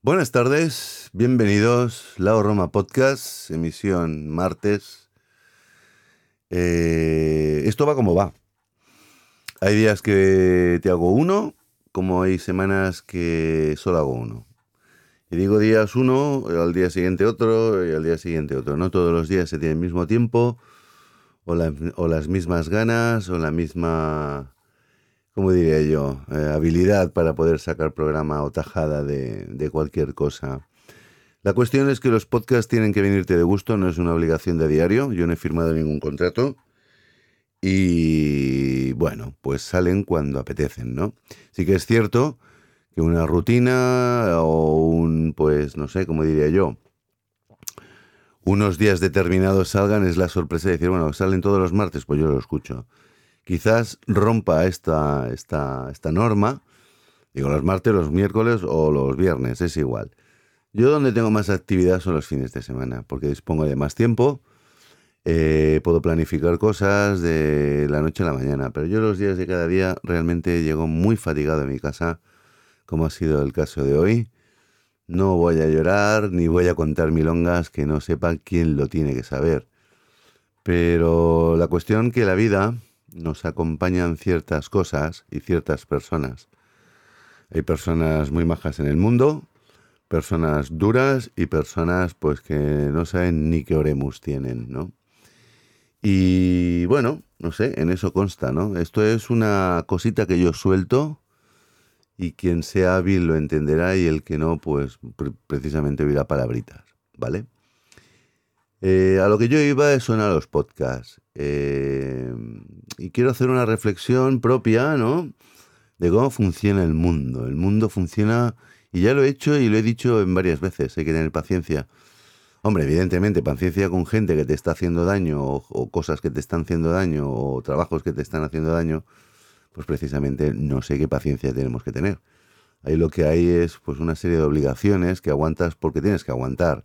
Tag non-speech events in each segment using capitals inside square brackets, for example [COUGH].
Buenas tardes, bienvenidos, Lao Roma Podcast, emisión martes. Eh, esto va como va. Hay días que te hago uno, como hay semanas que solo hago uno. Y digo días uno, al día siguiente otro, y al día siguiente otro. No todos los días se tiene el mismo tiempo, o, o las mismas ganas, o la misma ¿cómo diría yo? Eh, habilidad para poder sacar programa o tajada de, cualquier cosa. La cuestión es que los podcasts tienen que venirte de gusto, no es una obligación de diario, yo no he firmado ningún contrato y bueno, pues salen cuando apetecen, ¿no? Sí que es cierto que una rutina o un, pues no sé, ¿cómo diría yo? Unos días determinados salgan es la sorpresa de decir, bueno, salen todos los martes, pues yo lo escucho quizás rompa esta, esta, esta norma. Digo, los martes, los miércoles o los viernes, es igual. Yo donde tengo más actividad son los fines de semana, porque dispongo de más tiempo, eh, puedo planificar cosas de la noche a la mañana, pero yo los días de cada día realmente llego muy fatigado a mi casa, como ha sido el caso de hoy. No voy a llorar ni voy a contar milongas que no sepa quién lo tiene que saber. Pero la cuestión que la vida, nos acompañan ciertas cosas y ciertas personas. Hay personas muy majas en el mundo, personas duras y personas pues que no saben ni qué oremus tienen, ¿no? Y bueno, no sé, en eso consta, ¿no? Esto es una cosita que yo suelto y quien sea hábil lo entenderá y el que no, pues precisamente oirá palabritas, ¿vale? Eh, a lo que yo iba es a los podcasts. Eh, y quiero hacer una reflexión propia, ¿no? De cómo funciona el mundo. El mundo funciona, y ya lo he hecho y lo he dicho en varias veces, hay que tener paciencia. Hombre, evidentemente, paciencia con gente que te está haciendo daño, o, cosas que te están haciendo daño, o trabajos que te están haciendo daño, pues precisamente no sé qué paciencia tenemos que tener. Ahí lo que hay es pues una serie de obligaciones que aguantas porque tienes que aguantar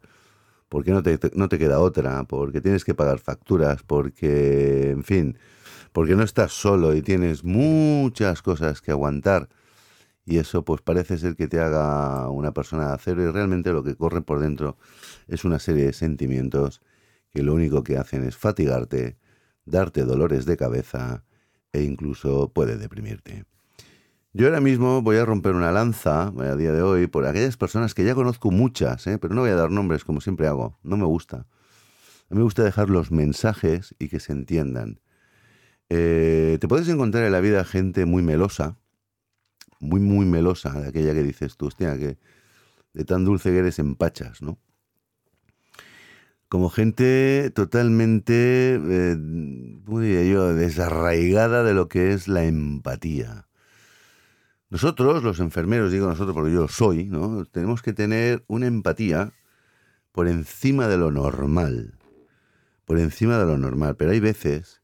porque no te, no te queda otra, porque tienes que pagar facturas, porque, en fin, porque no estás solo y tienes muchas cosas que aguantar. Y eso pues parece ser que te haga una persona de acero y realmente lo que corre por dentro es una serie de sentimientos que lo único que hacen es fatigarte, darte dolores de cabeza e incluso puede deprimirte. Yo ahora mismo voy a romper una lanza a día de hoy por aquellas personas que ya conozco muchas, ¿eh? pero no voy a dar nombres como siempre hago, no me gusta. A mí me gusta dejar los mensajes y que se entiendan. Eh, te puedes encontrar en la vida gente muy melosa, muy, muy melosa, de aquella que dices tú, hostia, que de tan dulce que eres empachas, ¿no? Como gente totalmente, eh, ¿cómo diría yo?, desarraigada de lo que es la empatía nosotros, los enfermeros, digo nosotros porque yo soy, ¿no? Tenemos que tener una empatía por encima de lo normal. Por encima de lo normal. Pero hay veces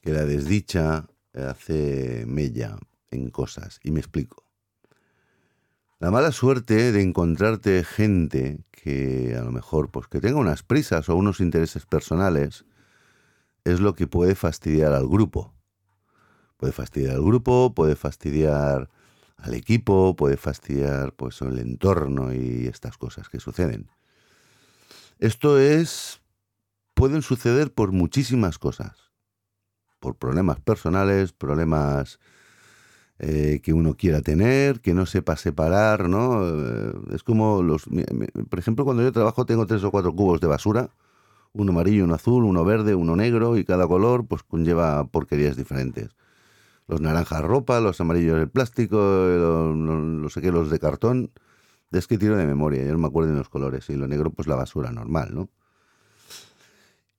que la desdicha hace mella en cosas. Y me explico. La mala suerte de encontrarte gente que a lo mejor pues que tenga unas prisas o unos intereses personales es lo que puede fastidiar al grupo. Puede fastidiar al grupo, puede fastidiar al equipo, puede fastidiar pues el entorno y estas cosas que suceden. Esto es pueden suceder por muchísimas cosas. Por problemas personales, problemas eh, que uno quiera tener, que no sepa separar, ¿no? Eh, es como los... Por ejemplo, cuando yo trabajo tengo tres o cuatro cubos de basura, uno amarillo, uno azul, uno verde, uno negro, y cada color pues conlleva porquerías diferentes los naranjas ropa, los amarillos el plástico, los, sé qué, los de cartón. Es que tiro de memoria, yo no me acuerdo de los colores. Y lo negro, pues la basura normal, ¿no?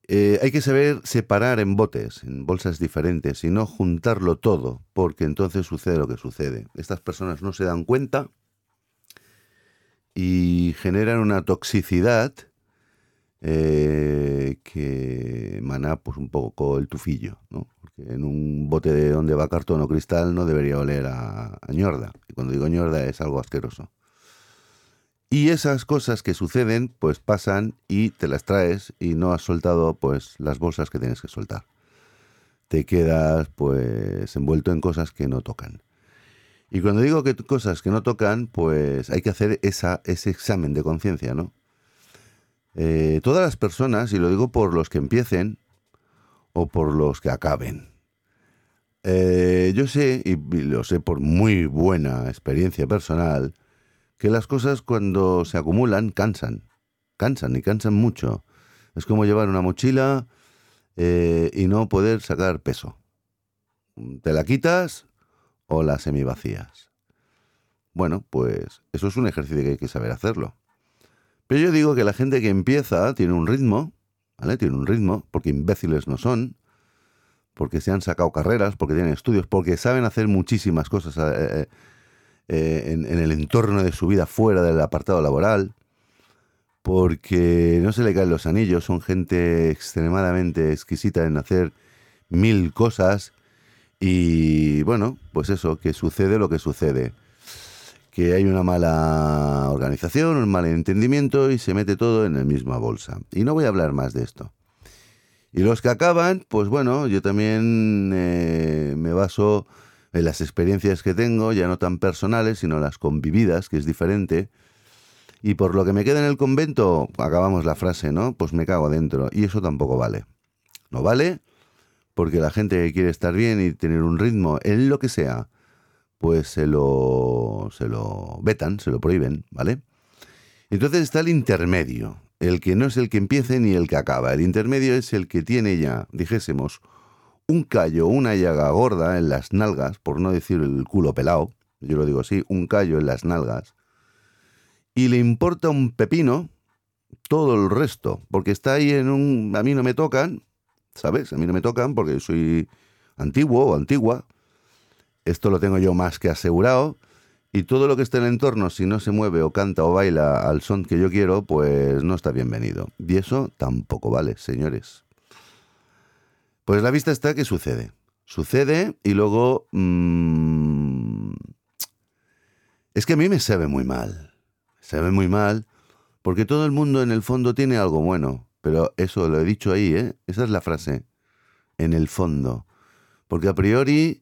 Eh, hay que saber separar en botes, en bolsas diferentes, y no juntarlo todo, porque entonces sucede lo que sucede. Estas personas no se dan cuenta y generan una toxicidad eh, que emana pues un poco el tufillo, ¿no? Porque en un bote de donde va cartón o cristal no debería oler a, ñorda. Y cuando digo ñorda es algo asqueroso. Y esas cosas que suceden, pues pasan y te las traes y no has soltado pues las bolsas que tienes que soltar. Te quedas pues envuelto en cosas que no tocan. Y cuando digo que cosas que no tocan, pues hay que hacer ese examen de conciencia, ¿no? Eh, todas las personas, y lo digo por los que empiecen o por los que acaben, eh, yo sé, y lo sé por muy buena experiencia personal, que las cosas cuando se acumulan cansan, cansan y cansan mucho. Es como llevar una mochila eh, y no poder sacar peso. Te la quitas o la semivacías. Bueno, pues eso es un ejercicio que hay que saber hacerlo. Pero yo digo que la gente que empieza tiene un ritmo, ¿vale? Tiene un ritmo, porque imbéciles no son, porque se han sacado carreras, porque tienen estudios, porque saben hacer muchísimas cosas eh, eh, en, el entorno de su vida fuera del apartado laboral, porque no se le caen los anillos, son gente extremadamente exquisita en hacer mil cosas y bueno, pues eso, que sucede lo que sucede. Que hay una mala organización, un mal entendimiento y se mete todo en la misma bolsa. Y no voy a hablar más de esto. Y los que acaban, pues bueno, yo también eh, me baso en las experiencias que tengo, ya no tan personales, sino las convividas, que es diferente. Y por lo que me queda en el convento, acabamos la frase, ¿no? Pues me cago dentro. Y eso tampoco vale. No vale porque la gente que quiere estar bien y tener un ritmo en lo que sea, pues se lo, se lo vetan, se lo prohíben, ¿vale? Entonces está el intermedio el que no es el que empiece ni el que acaba. El intermedio es el que tiene ya, dijésemos, un callo, una llaga gorda en las nalgas, por no decir el culo pelado, yo lo digo así, un callo en las nalgas, y le importa un pepino todo el resto, porque está ahí en un... A mí no me tocan, ¿sabes? A mí no me tocan porque soy antiguo o antigua. Esto lo tengo yo más que asegurado. Y todo lo que esté en el entorno, si no se mueve o canta o baila al son que yo quiero, pues no está bienvenido. Y eso tampoco vale, señores. Pues la vista está que sucede. Sucede y luego... Mmm, es que a mí me sabe muy mal. Se ve muy mal porque todo el mundo en el fondo tiene algo bueno. Pero eso lo he dicho ahí, ¿eh? Esa es la frase. En el fondo. Porque a priori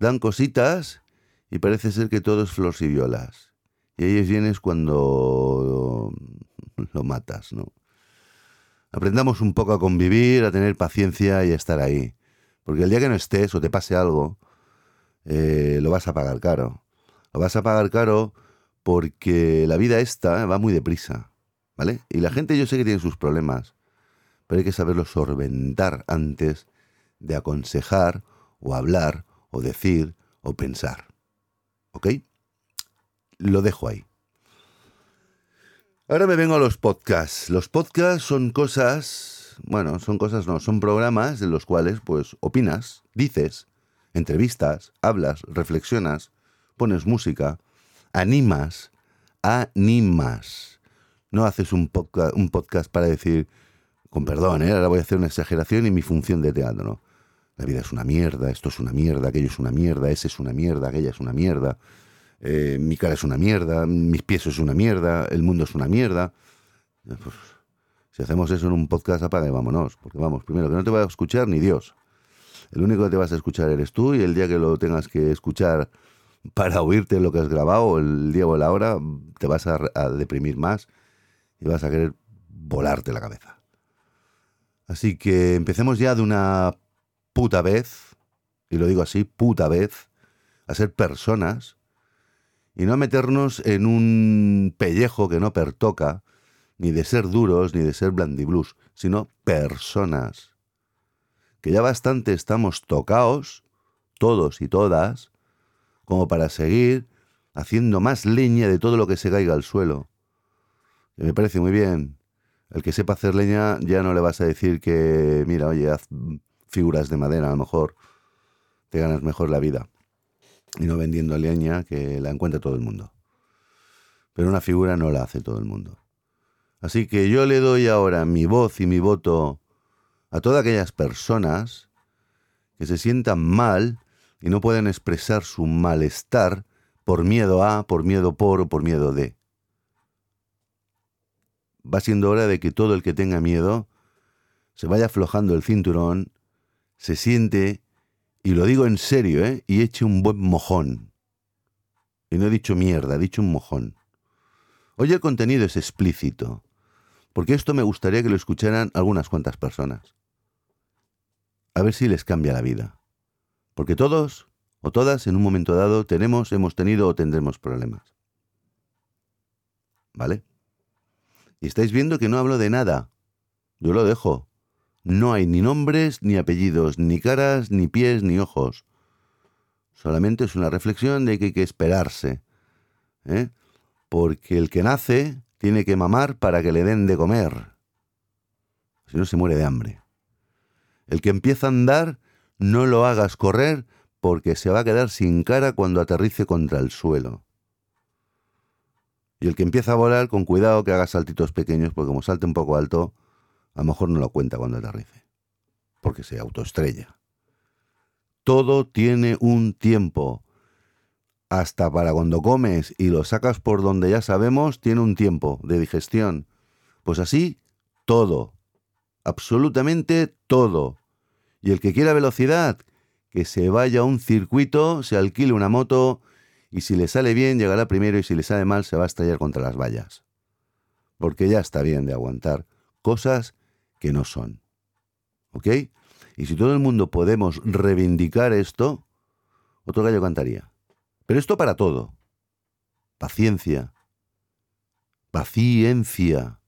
dan cositas y parece ser que todo es flores y violas. Y ahí vienes cuando lo matas, ¿no? Aprendamos un poco a convivir, a tener paciencia y a estar ahí. Porque el día que no estés o te pase algo, eh, lo vas a pagar caro. Lo vas a pagar caro porque la vida esta va muy deprisa, ¿vale? Y la gente yo sé que tiene sus problemas, pero hay que saberlo solventar antes de aconsejar o hablar o decir o pensar. ¿Ok? Lo dejo ahí. Ahora me vengo a los podcasts. Los podcasts son cosas, bueno, son cosas no, son programas en los cuales pues opinas, dices, entrevistas, hablas, reflexionas, pones música, animas, animas. No haces un podcast, un podcast para decir, con perdón, ¿eh? ahora voy a hacer una exageración y mi función de teatro, ¿no? La vida es una mierda, esto es una mierda, aquello es una mierda, ese es una mierda, aquella es una mierda, eh, mi cara es una mierda, mis pies es una mierda, el mundo es una mierda. Pues, si hacemos eso en un podcast, apaga vámonos. Porque vamos, primero, que no te va a escuchar ni Dios. El único que te vas a escuchar eres tú y el día que lo tengas que escuchar para oírte lo que has grabado, el día o la hora, te vas a, a deprimir más y vas a querer volarte la cabeza. Así que empecemos ya de una puta vez, y lo digo así, puta vez, a ser personas y no meternos en un pellejo que no pertoca, ni de ser duros, ni de ser blandiblus, sino personas. Que ya bastante estamos tocaos, todos y todas, como para seguir haciendo más leña de todo lo que se caiga al suelo. Y me parece muy bien. El que sepa hacer leña ya no le vas a decir que, mira, oye, haz figuras de madera, a lo mejor te ganas mejor la vida. Y no vendiendo leña que la encuentra todo el mundo. Pero una figura no la hace todo el mundo. Así que yo le doy ahora mi voz y mi voto a todas aquellas personas que se sientan mal y no pueden expresar su malestar por miedo a, por miedo por o por miedo de. Va siendo hora de que todo el que tenga miedo se vaya aflojando el cinturón se siente, y lo digo en serio, ¿eh? y eche un buen mojón. Y no he dicho mierda, he dicho un mojón. Hoy el contenido es explícito, porque esto me gustaría que lo escucharan algunas cuantas personas. A ver si les cambia la vida. Porque todos o todas en un momento dado tenemos, hemos tenido o tendremos problemas. ¿Vale? Y estáis viendo que no hablo de nada. Yo lo dejo. No hay ni nombres, ni apellidos, ni caras, ni pies, ni ojos. Solamente es una reflexión de que hay que esperarse. ¿eh? Porque el que nace tiene que mamar para que le den de comer. Si no, se muere de hambre. El que empieza a andar, no lo hagas correr porque se va a quedar sin cara cuando aterrice contra el suelo. Y el que empieza a volar, con cuidado que haga saltitos pequeños, porque como salte un poco alto, a lo mejor no lo cuenta cuando aterrice, porque se autoestrella. Todo tiene un tiempo. Hasta para cuando comes y lo sacas por donde ya sabemos, tiene un tiempo de digestión. Pues así, todo. Absolutamente todo. Y el que quiera velocidad, que se vaya a un circuito, se alquile una moto y si le sale bien llegará primero y si le sale mal se va a estallar contra las vallas. Porque ya está bien de aguantar cosas que no son. ¿Ok? Y si todo el mundo podemos reivindicar esto, otro gallo cantaría. Pero esto para todo. Paciencia. Paciencia.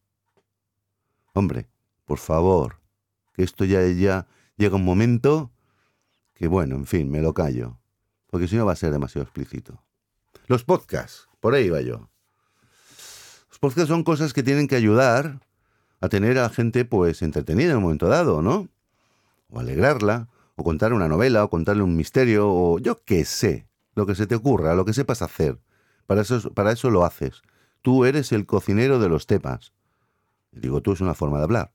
Hombre, por favor, que esto ya, ya llega un momento que, bueno, en fin, me lo callo. Porque si no va a ser demasiado explícito. Los podcasts, por ahí va yo. Los podcasts son cosas que tienen que ayudar a tener a la gente pues entretenida en un momento dado, ¿no? O alegrarla, o contar una novela, o contarle un misterio, o yo qué sé, lo que se te ocurra, lo que sepas hacer. Para eso, para eso lo haces. Tú eres el cocinero de los temas. Digo, tú es una forma de hablar.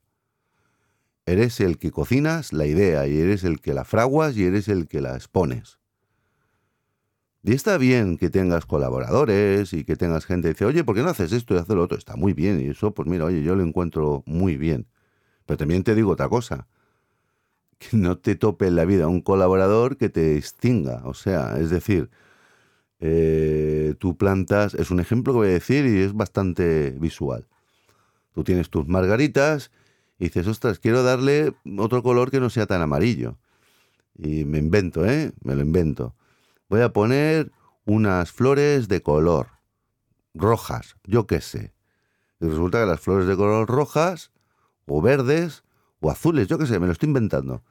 Eres el que cocinas la idea y eres el que la fraguas y eres el que la expones. Y está bien que tengas colaboradores y que tengas gente que dice, oye, ¿por qué no haces esto y haces lo otro? Está muy bien. Y eso, pues mira, oye, yo lo encuentro muy bien. Pero también te digo otra cosa. Que no te tope en la vida un colaborador que te extinga. O sea, es decir, eh, tú plantas, es un ejemplo que voy a decir y es bastante visual. Tú tienes tus margaritas y dices, ostras, quiero darle otro color que no sea tan amarillo. Y me invento, ¿eh? Me lo invento voy a poner unas flores de color rojas, yo qué sé. Y resulta que las flores de color rojas o verdes o azules, yo qué sé, me lo estoy inventando,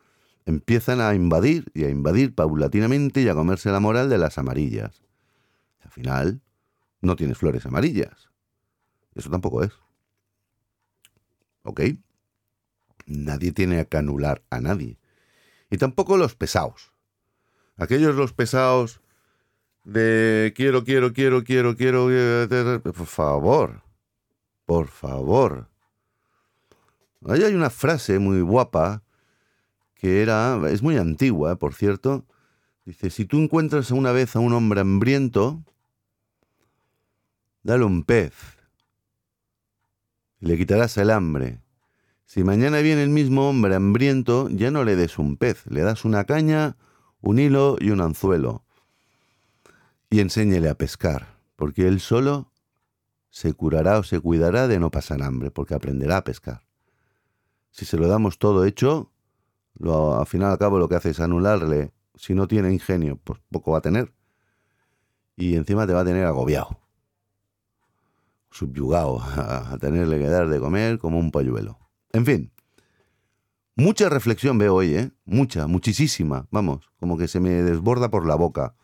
empiezan a invadir y a invadir paulatinamente y a comerse la moral de las amarillas. al final, no tienes flores amarillas. Eso tampoco es. ¿Ok? Nadie tiene que anular a nadie. Y tampoco los pesados. Aquellos los pesados de quiero, quiero, quiero, quiero, quiero, por favor, por favor. Ahí hay una frase muy guapa que era, es muy antigua, por cierto. Dice, si tú encuentras una vez a un hombre hambriento, dale un pez. Le quitarás el hambre. Si mañana viene el mismo hombre hambriento, ya no le des un pez, le das una caña un hilo y un anzuelo, y enséñele a pescar, porque él solo se curará o se cuidará de no pasar hambre, porque aprenderá a pescar. Si se lo damos todo hecho, lo, al final al cabo lo que hace es anularle. Si no tiene ingenio, pues poco va a tener. Y encima te va a tener agobiado, subyugado, [LAUGHS] a tenerle que dar de comer como un polluelo. En fin, Mucha reflexión veo hoy, ¿eh? Mucha, muchísima, vamos, como que se me desborda por la boca.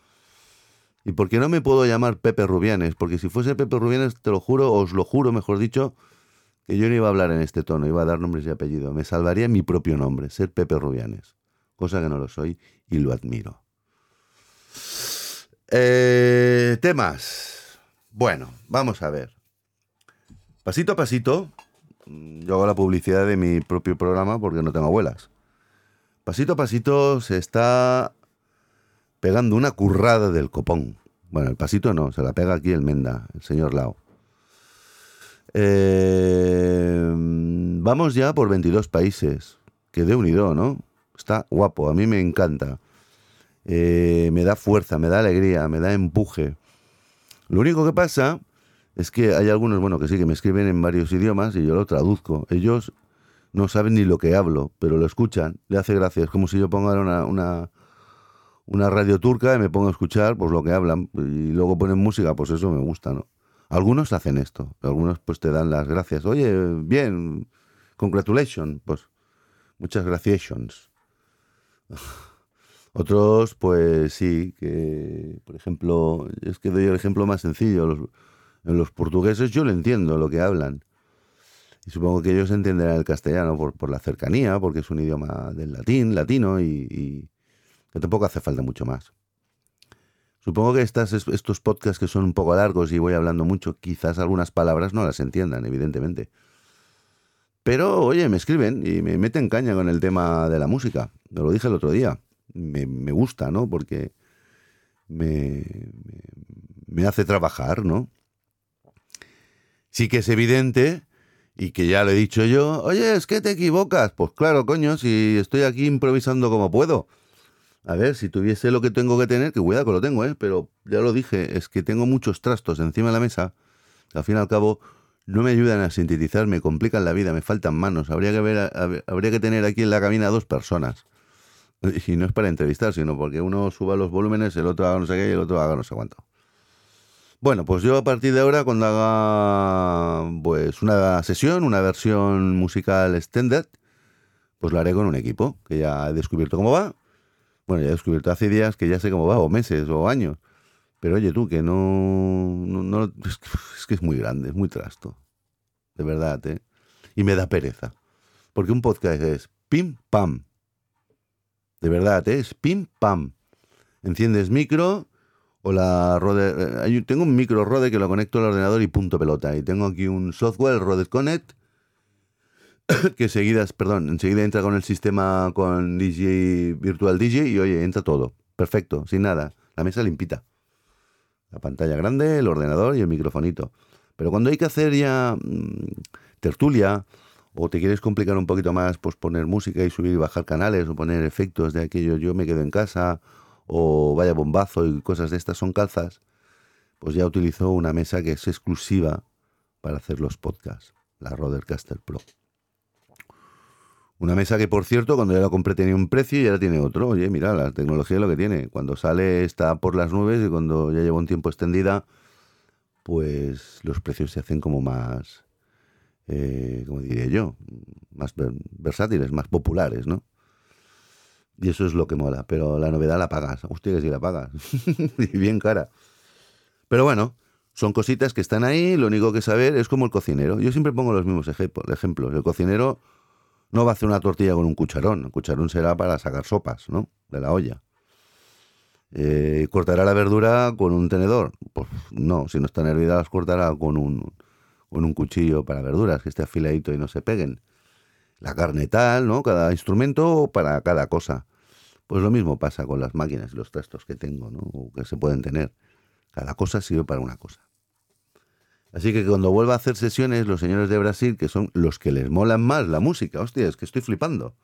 ¿Y por qué no me puedo llamar Pepe Rubianes? Porque si fuese Pepe Rubianes, te lo juro, os lo juro, mejor dicho, que yo no iba a hablar en este tono, iba a dar nombres y apellidos. Me salvaría mi propio nombre, ser Pepe Rubianes, cosa que no lo soy y lo admiro. Eh, temas. Bueno, vamos a ver. Pasito a pasito, yo hago la publicidad de mi propio programa porque no tengo abuelas. Pasito a pasito se está pegando una currada del copón. Bueno, el pasito no, se la pega aquí el Menda, el señor Lao. Eh, vamos ya por 22 países. Que de unido, ¿no? Está guapo, a mí me encanta. Eh, me da fuerza, me da alegría, me da empuje. Lo único que pasa es que hay algunos, bueno, que sí, que me escriben en varios idiomas y yo lo traduzco. Ellos no saben ni lo que hablo, pero lo escuchan, le hace gracia. Es como si yo ponga una, una, una radio turca y me pongo a escuchar pues lo que hablan y luego ponen música, pues eso me gusta, ¿no? Algunos hacen esto, algunos pues te dan las gracias. Oye, bien, congratulations, pues muchas gracias. [LAUGHS] Otros, pues sí, que por ejemplo, es que doy el ejemplo más sencillo. Los, los portugueses yo lo entiendo lo que hablan. Y supongo que ellos entenderán el castellano por, la cercanía, porque es un idioma del latín, latino, y, que tampoco hace falta mucho más. Supongo que estas, estos podcasts que son un poco largos y voy hablando mucho, quizás algunas palabras no las entiendan, evidentemente. Pero, oye, me escriben y me meten caña con el tema de la música. Lo dije el otro día. Me, me gusta, ¿no? Porque me, me hace trabajar, ¿no? Sí que es evidente y que ya lo he dicho yo, oye, es que te equivocas. Pues claro, coño, si estoy aquí improvisando como puedo. A ver, si tuviese lo que tengo que tener, que cuidado que lo tengo, ¿eh? Pero ya lo dije, es que tengo muchos trastos encima de la mesa, que al fin y al cabo no me ayudan a sintetizar, me complican la vida, me faltan manos. Habría que, ver, habría que tener aquí en la cabina dos personas. [LAUGHS] Y no es para entrevistar, sino porque uno suba los volúmenes, el otro haga no sé qué y el otro haga no sé cuánto. Bueno, pues yo a partir de ahora, cuando haga pues una sesión, una versión musical extended, pues lo haré con un equipo, que ya he descubierto cómo va. Bueno, ya he descubierto hace días que ya sé cómo va, o meses, o años. Pero oye tú, que no, no, es, que es muy grande, es muy trasto. De verdad, ¿eh? Y me da pereza. Porque un podcast es pim pam. De verdad, ¿eh? es pim pam. Enciendes micro, o la Rode, eh, tengo un micro Rode que lo conecto al ordenador y punto pelota. Y tengo aquí un software, Rode Connect, [COUGHS] que enseguida, perdón, enseguida entra con el sistema con DJ, Virtual DJ y oye, entra todo. Perfecto, sin nada. La mesa limpita. La pantalla grande, el ordenador y el microfonito. Pero cuando hay que hacer ya mm, tertulia o te quieres complicar un poquito más, pues poner música y subir y bajar canales o poner efectos de aquello, yo me quedo en casa o vaya bombazo y cosas de estas son calzas, pues ya utilizo una mesa que es exclusiva para hacer los podcasts, la Rodecaster Pro. Una mesa que, por cierto, cuando yo la compré tenía un precio y ahora tiene otro. Oye, mira, la tecnología es lo que tiene. Cuando sale está por las nubes y cuando ya lleva un tiempo extendida, pues los precios se hacen como más, eh, como diría yo, más versátiles, más populares, ¿no? Y eso es lo que mola. Pero la novedad la pagas. Hostia, que si la pagas. [LAUGHS] y bien cara. Pero bueno, son cositas que están ahí. Lo único que saber es como el cocinero. Yo siempre pongo los mismos ejemplos. El cocinero no va a hacer una tortilla con un cucharón. El cucharón será para sacar sopas, ¿no? De la olla. Eh, ¿Cortará la verdura con un tenedor? Pues no, si no están hervidas las cortará con un, con un cuchillo para verduras, que esté afiladito y no se peguen la carne tal, ¿no? Cada instrumento para cada cosa. Pues lo mismo pasa con las máquinas y los trastos que tengo, ¿no? O que se pueden tener. Cada cosa sirve para una cosa. Así que cuando vuelva a hacer sesiones, los señores de Brasil, que son los que les molan más la música, hostia, es que estoy flipando.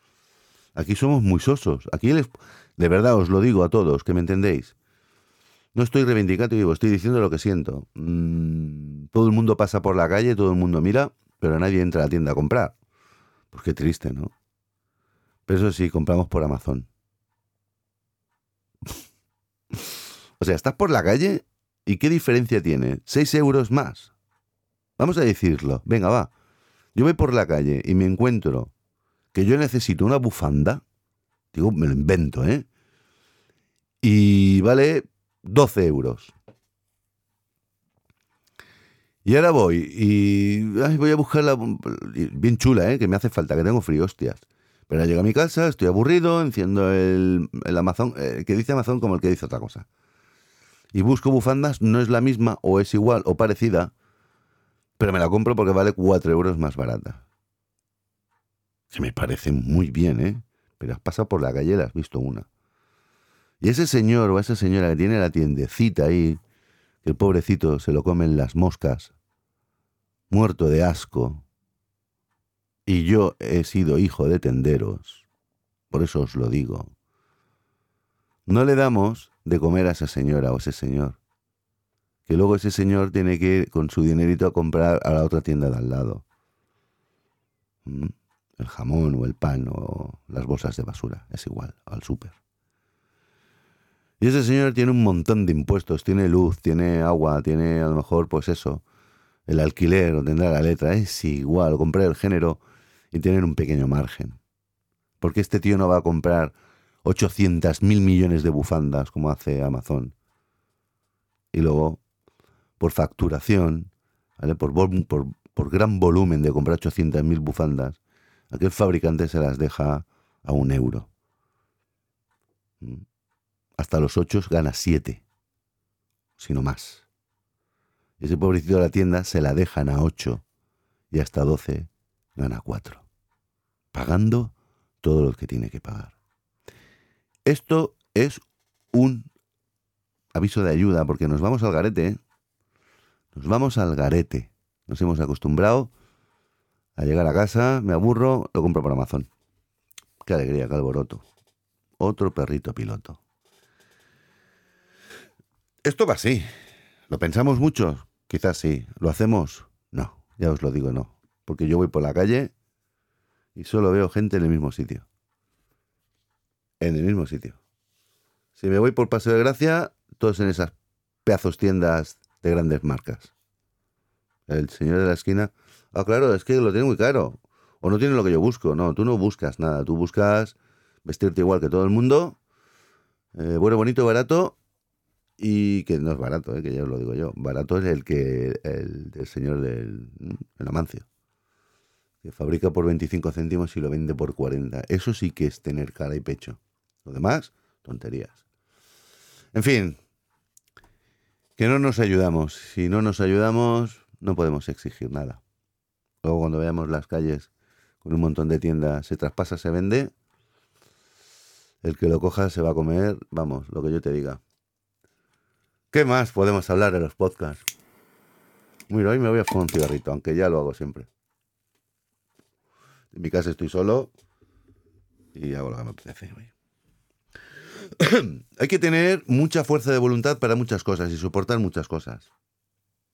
Aquí somos muy sosos. Aquí les, de verdad os lo digo a todos, que me entendéis. No estoy reivindicando, estoy diciendo lo que siento. Mm, todo el mundo pasa por la calle, todo el mundo mira, pero nadie entra a la tienda a comprar. Pues qué triste, ¿no? Pero eso sí, compramos por Amazon. O sea, estás por la calle y ¿qué diferencia tiene? ¿Seis euros más? Vamos a decirlo. Venga, va. Yo voy por la calle y me encuentro que yo necesito una bufanda. Digo, me lo invento, ¿eh? Y vale 12 euros. Y ahora voy y voy a buscarla bien chula, ¿eh? que me hace falta, que tengo frío, hostias. Pero llego a mi casa, estoy aburrido, enciendo el, Amazon, el que dice Amazon como el que dice otra cosa. Y busco bufandas, no es la misma, o es igual, o parecida, pero me la compro porque vale 4 euros más barata. Que me parece muy bien, ¿eh? Pero has pasado por la calle y has visto una. Y ese señor o esa señora que tiene la tiendecita ahí, que el pobrecito se lo comen las moscas, muerto de asco, y yo he sido hijo de tenderos, por eso os lo digo. No le damos de comer a esa señora o ese señor, que luego ese señor tiene que ir con su dinerito a comprar a la otra tienda de al lado. ¿Mm? El jamón o el pan o las bolsas de basura, es igual, al súper. Y ese señor tiene un montón de impuestos, tiene luz, tiene agua, tiene a lo mejor, pues eso, el alquiler o tendrá la letra, es igual, comprar el género y tener un pequeño margen. Porque este tío no va a comprar 800 mil millones de bufandas como hace Amazon. Y luego, por facturación, por, por, gran volumen de comprar 800 mil bufandas, aquel fabricante se las deja a un euro. ¿Mm? hasta los ocho gana siete, sino más. Ese pobrecito de la tienda se la dejan a ocho y hasta doce gana cuatro, pagando todo lo que tiene que pagar. Esto es un aviso de ayuda porque nos vamos al garete, ¿eh? nos vamos al garete. Nos hemos acostumbrado a llegar a casa, me aburro, lo compro por Amazon. Qué alegría, qué alboroto. Otro perrito piloto. Esto va así. ¿Lo pensamos mucho? Quizás sí. ¿Lo hacemos? No, ya os lo digo, no. Porque yo voy por la calle y solo veo gente en el mismo sitio. En el mismo sitio. Si me voy por Paseo de Gracia, todos en esas pedazos tiendas de grandes marcas. El señor de la esquina, ah, claro, es que lo tiene muy caro. O no tiene lo que yo busco. No, tú no buscas nada. Tú buscas vestirte igual que todo el mundo. Eh, bueno, bonito, barato y que no es barato, ¿eh? que ya os lo digo yo. Barato es el que el, señor del el Amancio, que fabrica por 25 céntimos y lo vende por 40. Eso sí que es tener cara y pecho. Lo demás, tonterías. En fin, que no nos ayudamos. Si no nos ayudamos, no podemos exigir nada. Luego cuando veamos las calles con un montón de tiendas, se traspasa, se vende, el que lo coja se va a comer, vamos, lo que yo te diga. ¿Qué más podemos hablar de los podcasts? Mira, hoy me voy a fumar un cigarrito, aunque ya lo hago siempre. En mi casa estoy solo y hago lo que me apetece. [COUGHS] Hay que tener mucha fuerza de voluntad para muchas cosas y soportar muchas cosas.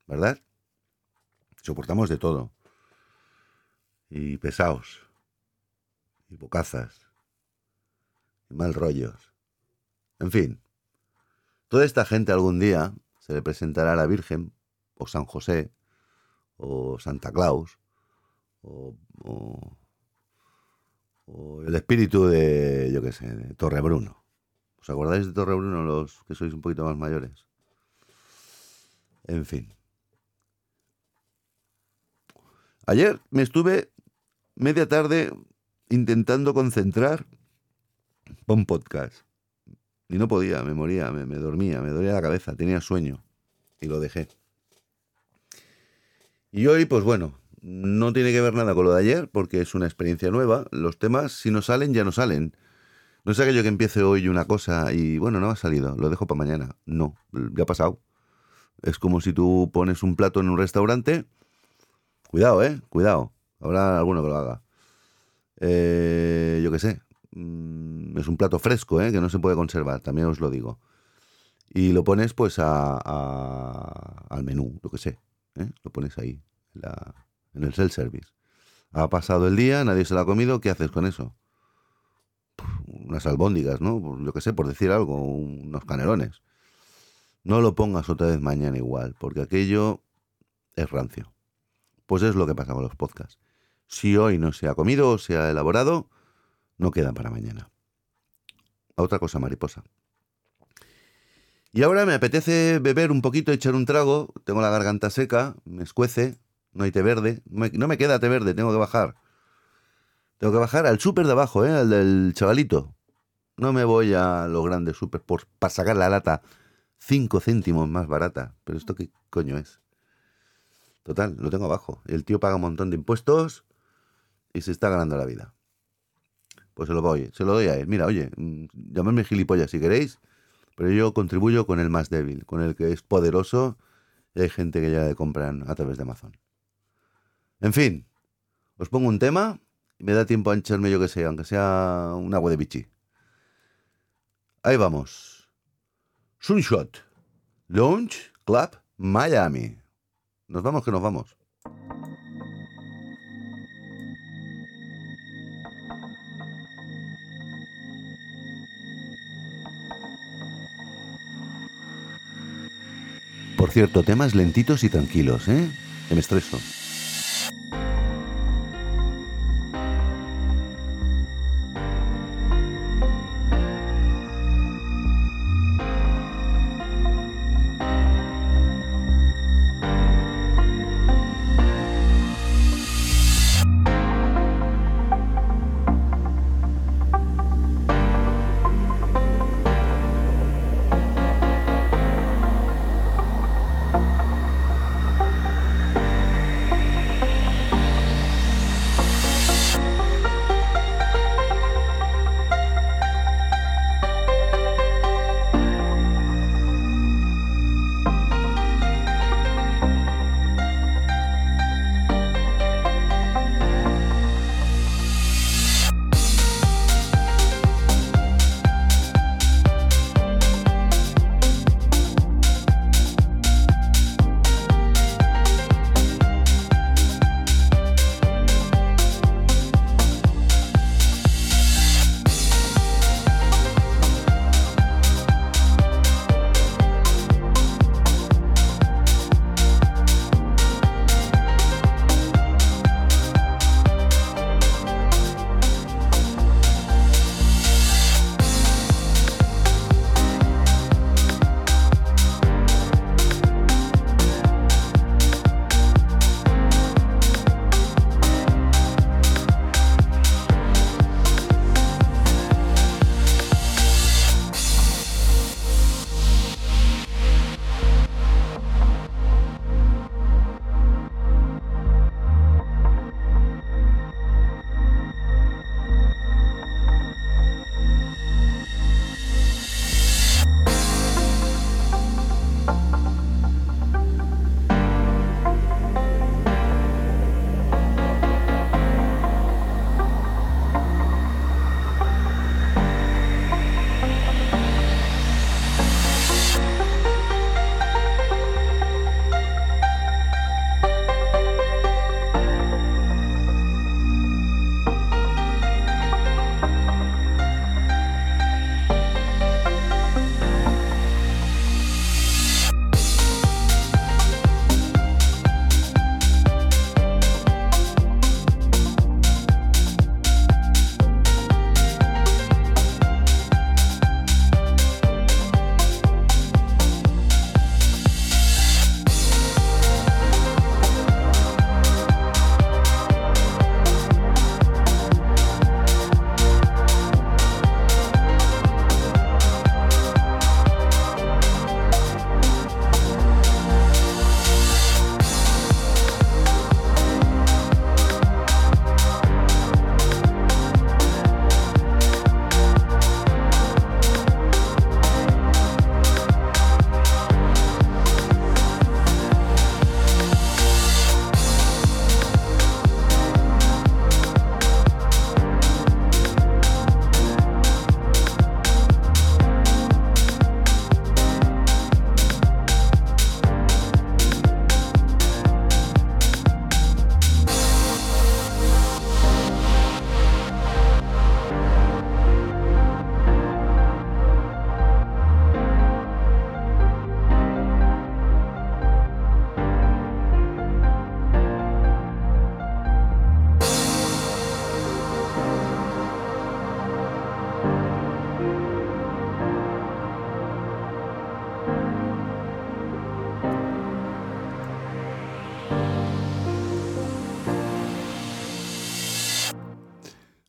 ¿Verdad? Soportamos de todo. Y pesados. Y bocazas. Y mal rollos. En fin. Toda esta gente algún día se le presentará a la Virgen, o San José, o Santa Claus, o, el espíritu de, yo qué sé, de Torrebruno. ¿Os acordáis de Torrebruno los que sois un poquito más mayores? En fin. Ayer me estuve media tarde intentando concentrar un podcast. Y no podía, me moría, me, dormía, me dolía la cabeza, tenía sueño. Y lo dejé. Y hoy, pues bueno, no tiene que ver nada con lo de ayer, porque es una experiencia nueva. Los temas, si no salen, ya no salen. No es aquello que empiece hoy una cosa y bueno, no ha salido, lo dejo para mañana. No, ya ha pasado. Es como si tú pones un plato en un restaurante. Cuidado, eh, cuidado. Habrá alguno que lo haga. Eh, yo qué sé. Mm, es un plato fresco, ¿eh? que no se puede conservar, también os lo digo. Y lo pones pues a, al menú, lo que sé. ¿eh? Lo pones ahí, en el self-service. Ha pasado el día, nadie se lo ha comido, ¿qué haces con eso? Unas albóndigas, ¿no? Lo que sé, por decir algo, unos canelones. No lo pongas otra vez mañana igual, porque aquello es rancio. Pues es lo que pasa con los podcasts. Si hoy no se ha comido o se ha elaborado, no queda para mañana. otra cosa mariposa. Y ahora me apetece beber un poquito, echar un trago. Tengo la garganta seca, me escuece, no hay té verde. No me queda té verde, tengo que bajar. Tengo que bajar al súper de abajo, ¿eh? al del chavalito. No me voy a los grandes súper para sacar la lata cinco céntimos más barata. Pero esto qué coño es. Total, lo tengo abajo. El tío paga un montón de impuestos y se está ganando la vida. Pues se lo doy, se lo doy a él. Mira, oye, mm, llamadme gilipollas si queréis, pero yo contribuyo con el más débil, con el que es poderoso y hay gente que ya le compran a través de Amazon. En fin, os pongo un tema me da tiempo a hincharme yo que sé, aunque sea un agua de bichi. Ahí vamos. Sunshot. Launch, clap, Miami. Nos vamos que nos vamos. Por cierto, temas lentitos y tranquilos, ¿eh? Que me estreso.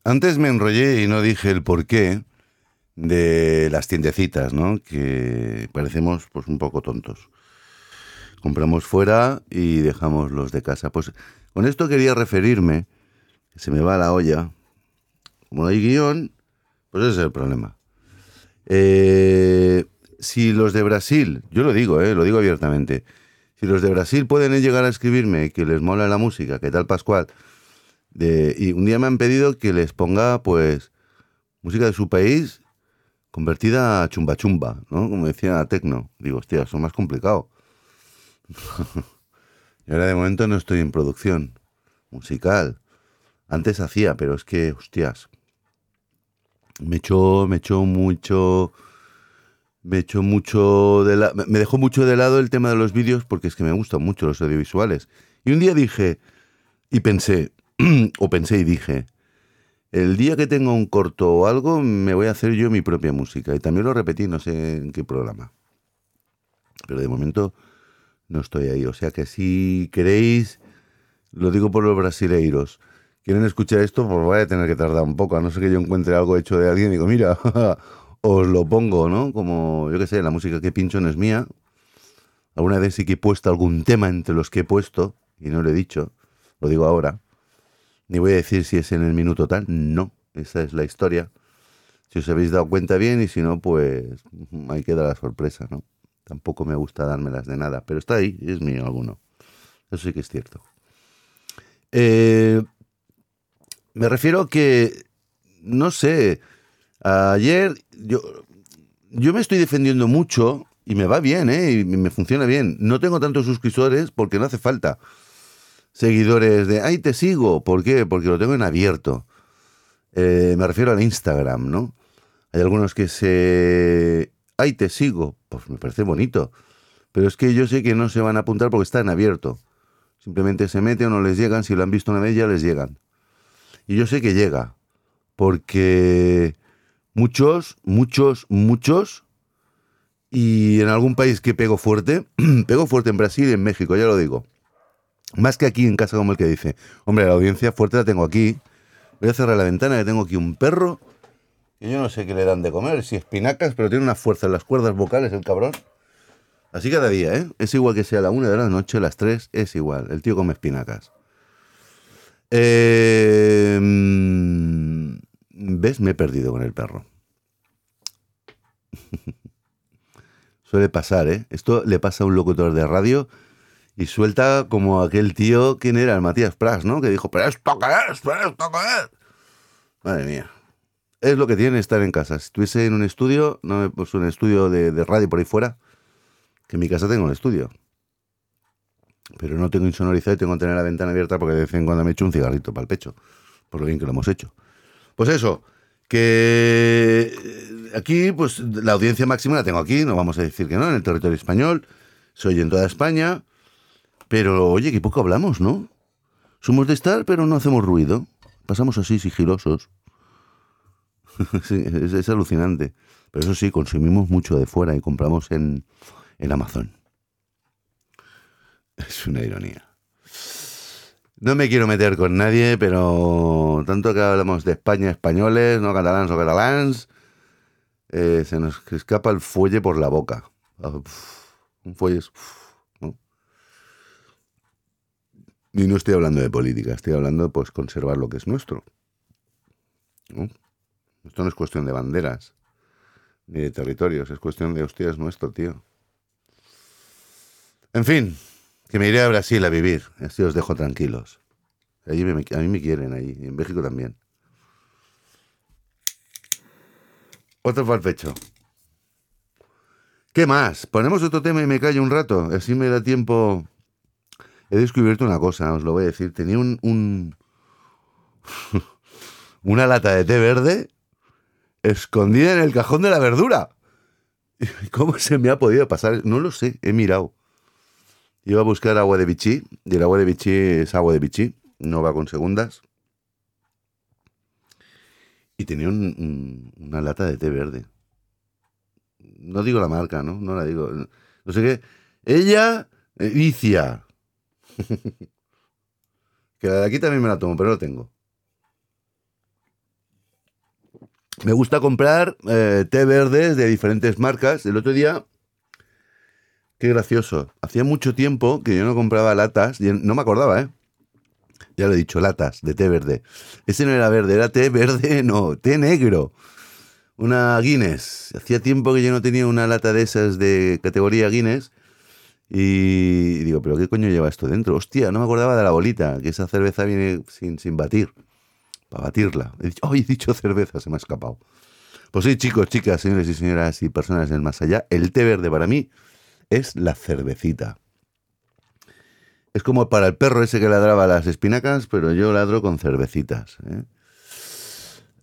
Antes me enrollé y no dije el porqué de las tiendecitas, ¿no? Que parecemos pues un poco tontos. Compramos fuera y dejamos los de casa. Pues con esto quería referirme, se me va la olla. Como no hay guion, pues ese es el problema. Eh, si los de Brasil, yo lo digo, eh, lo digo abiertamente, si los de Brasil pueden llegar a escribirme que les mola la música, ¿qué tal Pascual? Y un día me han pedido que les ponga, pues, música de su país convertida a chumba chumba, ¿no? Como decía Tecno. Digo, hostia, eso es más complicado. [LAUGHS] y ahora de momento no estoy en producción musical. Antes hacía, pero es que, hostias, me echó, me echó mucho, me echó mucho de la, me dejó mucho de lado el tema de los vídeos porque es que me gustan mucho los audiovisuales. Y un día dije, y pensé, [CLEARS THROAT] o pensé y dije, el día que tenga un corto o algo, me voy a hacer yo mi propia música. Y también lo repetí, no sé en qué programa. Pero de momento no estoy ahí. O sea que si queréis, lo digo por los brasileiros, quieren escuchar esto, pues voy a tener que tardar un poco, a no ser que yo encuentre algo hecho de alguien y digo, mira, [LAUGHS] os lo pongo, ¿no? Como, yo qué sé, la música que pincho no es mía. Alguna vez sí que he puesto algún tema entre los que he puesto, y no lo he dicho, lo digo ahora. Ni voy a decir si es en el minuto tal, no, esa es la historia. Si os habéis dado cuenta bien y si no, pues ahí queda la sorpresa, ¿no? Tampoco me gusta dármelas de nada, pero está ahí, es mío alguno. Eso sí que es cierto. Eh, me refiero que, no sé, ayer yo, yo me estoy defendiendo mucho y me va bien, ¿eh? Y me funciona bien. No tengo tantos suscriptores porque no hace falta seguidores de, ay, te sigo. ¿Por qué? Porque lo tengo en abierto. Eh, me refiero al Instagram, ¿no? Hay algunos que se, ay, te sigo. Pues me parece bonito. Pero es que yo sé que no se van a apuntar porque está en abierto. Simplemente se meten o no les llegan. Si lo han visto una vez, ya les llegan. Y yo sé que llega. Porque muchos, muchos, muchos. Y en algún país que pego fuerte, [CLEARS THROAT] pego fuerte en Brasil y en México, ya lo digo. Más que aquí en casa como el que dice, hombre, la audiencia fuerte la tengo aquí. Voy a cerrar la ventana, que tengo aquí un perro, que yo no sé qué le dan de comer, si espinacas, pero tiene una fuerza en las cuerdas vocales el cabrón. Así cada día, ¿eh? Es igual que sea la una de la noche, las tres, es igual. El tío come espinacas. Eh, ¿Ves? Me he perdido con el perro. [LAUGHS] Suele pasar, ¿eh? Esto le pasa a un locutor de radio y suelta como aquel tío, ¿quién era? El Matías Prats, ¿no? Que dijo, pero esto qué es, pero esto qué es. Madre mía. Es lo que tiene estar en casa. Si estuviese en un estudio, no pues un estudio de, de, radio por ahí fuera, que en mi casa tengo un estudio. Pero no tengo insonorizado y tengo que tener la ventana abierta porque de vez en cuando me echo un cigarrito para el pecho. Por lo bien que lo hemos hecho. Pues eso, que aquí, pues la audiencia máxima la tengo aquí, no vamos a decir que no, en el territorio español. Soy en toda España. Pero oye, que poco hablamos, ¿no? Somos de estar, pero no hacemos ruido. Pasamos así, sigilosos. [LAUGHS] sí, es, alucinante. Pero eso sí, consumimos mucho de fuera y compramos en, en Amazon. [LAUGHS] Es una ironía. No me quiero meter con nadie, pero tanto que hablamos de España, españoles, no catalans o catalans, eh, se nos escapa el fuelle por la boca. un fuelle es... Y no estoy hablando de política, estoy hablando de pues, conservar lo que es nuestro. Esto no es cuestión de banderas ni de territorios, es cuestión de hostia, es nuestro, tío. En fin, que me iré a Brasil a vivir, así os dejo tranquilos. Allí me, a mí me quieren, ahí, y en México también. Otro para. ¿Qué más? Ponemos otro tema y me callo un rato, así me da tiempo he descubierto una cosa, os lo voy a decir. Tenía un, un [LAUGHS] una lata de té verde escondida en el cajón de la verdura. [LAUGHS] ¿Cómo se me ha podido pasar? No lo sé, he mirado. Iba a buscar agua de bichí, y el agua de bichí es agua de bichí, no va con segundas. Y tenía una lata de té verde. No digo la marca, ¿no? No la digo. No sé qué. Ella, Vicia, [LAUGHS] que la de aquí también me la tomo, pero no tengo. Me gusta comprar eh, té verdes de diferentes marcas. El otro día, qué gracioso. Hacía mucho tiempo que yo no compraba latas, no me acordaba, ¿eh? Ya lo he dicho, latas de té verde. Ese no era verde, era té verde, [LAUGHS] no, té negro. Una Guinness. Hacía tiempo que yo no tenía una lata de esas de categoría Guinness y digo, ¿pero qué coño lleva esto dentro? Hostia, no me acordaba de la bolita, que esa cerveza viene sin, sin batir, para batirla. He dicho, he dicho cerveza, se me ha escapado. Pues sí, chicos, chicas, señores y señoras y personas del más allá, el té verde para mí es la cervecita. Es como para el perro ese que ladraba las espinacas, pero yo ladro con cervecitas. ¿eh?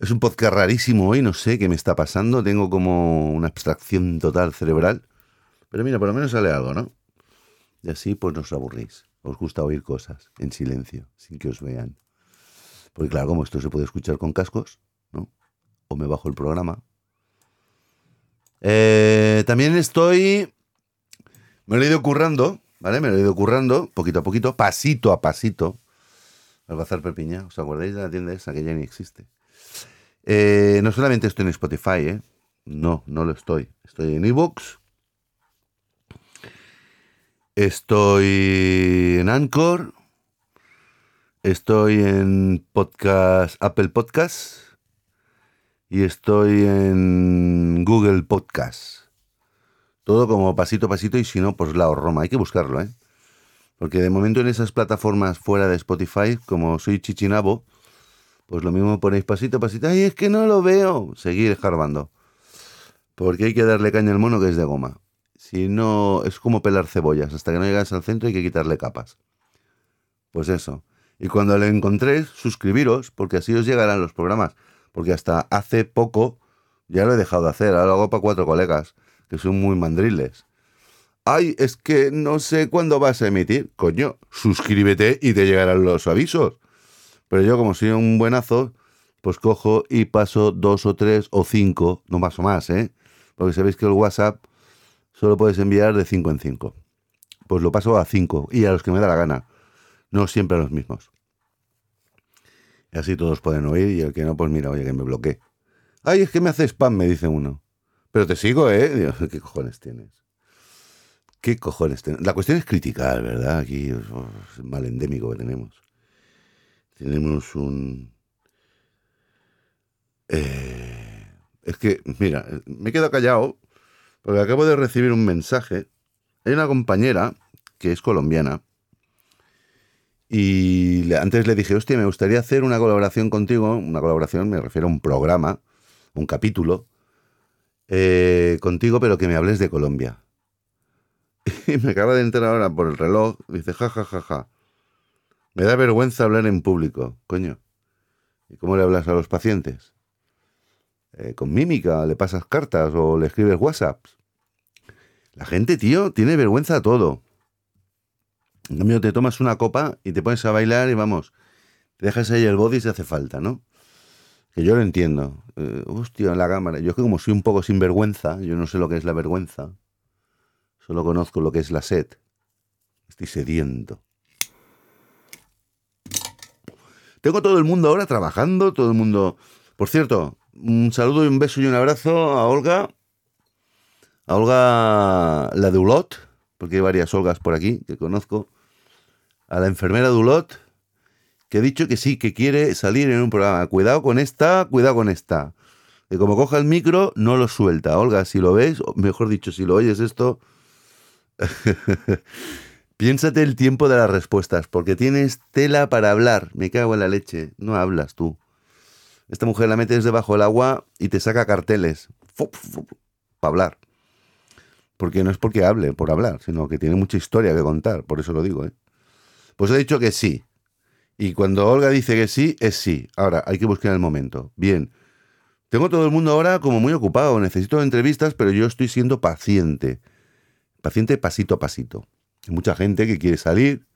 Es un podcast rarísimo hoy, no sé qué me está pasando. Tengo como una abstracción total cerebral. Pero mira, por lo menos sale algo, ¿no? Y así pues no os aburrís. Os gusta oír cosas en silencio, sin que os vean. Porque claro, como esto se puede escuchar con cascos, ¿no? O me bajo el programa. Eh, también estoy... Me lo he ido currando, ¿vale? Me lo he ido currando, poquito a poquito, pasito a pasito. Al bazar Perpiña, ¿os acordáis de la tienda esa que ya ni existe? Eh, no solamente estoy en Spotify, ¿eh? No, no lo estoy. Estoy en ebooks. Estoy en Anchor. Estoy en podcast, Apple Podcast. Y estoy en Google Podcast. Todo como pasito a pasito y si no, pues la Roma. Hay que buscarlo, ¿eh? Porque de momento en esas plataformas fuera de Spotify, como soy chichinabo, pues lo mismo ponéis pasito a pasito. ¡Ay, es que no lo veo! Seguir escarbando. Porque hay que darle caña al mono que es de goma. Si no, es como pelar cebollas. Hasta que no llegas al centro hay que quitarle capas. Pues eso. Y cuando le encontréis, suscribiros, porque así os llegarán los programas. Porque hasta hace poco ya lo he dejado de hacer. Ahora lo hago para cuatro colegas, que son muy mandriles. Ay, es que no sé cuándo vas a emitir. Coño, suscríbete y te llegarán los avisos. Pero yo, como soy un buenazo, pues cojo y paso dos o tres o cinco, no paso más, ¿eh? Porque sabéis que el WhatsApp solo puedes enviar de cinco en cinco. Pues lo paso a cinco y a los que me da la gana. No siempre a los mismos. Y así todos pueden oír y el que no, pues mira, oye, que me bloquee. Ay, es que me hace spam, me dice uno. Pero te sigo, ¿eh? [LAUGHS] Dios, ¿Qué cojones tienes? ¿Qué cojones tienes? La cuestión es criticar, ¿verdad? Aquí es mal endémico que tenemos tenemos un... Eh, es que, mira, me he quedado callado porque acabo de recibir un mensaje. Hay una compañera que es colombiana y antes le dije, hostia, me gustaría hacer una colaboración contigo, una colaboración, me refiero a un programa, un capítulo, eh, contigo, pero que me hables de Colombia. [LAUGHS] Y me acaba de entrar ahora por el reloj, dice, ja, ja, ja, ja. Me da vergüenza hablar en público, coño. ¿Y cómo le hablas a los pacientes? Eh, ¿Con mímica? ¿Le pasas cartas o le escribes WhatsApps? La gente, tío, tiene vergüenza a todo. En cambio, te tomas una copa y te pones a bailar y vamos, te dejas ahí el body si hace falta, ¿no? Que yo lo entiendo. Eh, hostia, en la cámara. Yo es que como soy un poco sinvergüenza, yo no sé lo que es la vergüenza. Solo conozco lo que es la sed. Estoy sediento. Tengo todo el mundo ahora trabajando, todo el mundo... Por cierto, un saludo y un beso y un abrazo a Olga. A Olga, la de Ulot, porque hay varias Olgas por aquí que conozco. A la enfermera de que ha dicho que sí, que quiere salir en un programa. Cuidado con esta, cuidado con esta. Que como coja el micro, no lo suelta. Olga, si lo ves, o mejor dicho, si lo oyes esto, [LAUGHS] Piénsate el tiempo de las respuestas, porque tienes tela para hablar. Me cago en la leche. No hablas tú. Esta mujer la metes debajo del agua y te saca carteles. Para hablar. Porque no es porque hable por hablar, sino que tiene mucha historia que contar. Por eso lo digo, ¿eh? Pues he dicho que sí. Y cuando Olga dice que sí, es sí. Ahora, hay que buscar el momento. Bien. Tengo todo el mundo ahora como muy ocupado. Necesito entrevistas, pero yo estoy siendo paciente. Paciente pasito a pasito. Hay mucha gente que quiere salir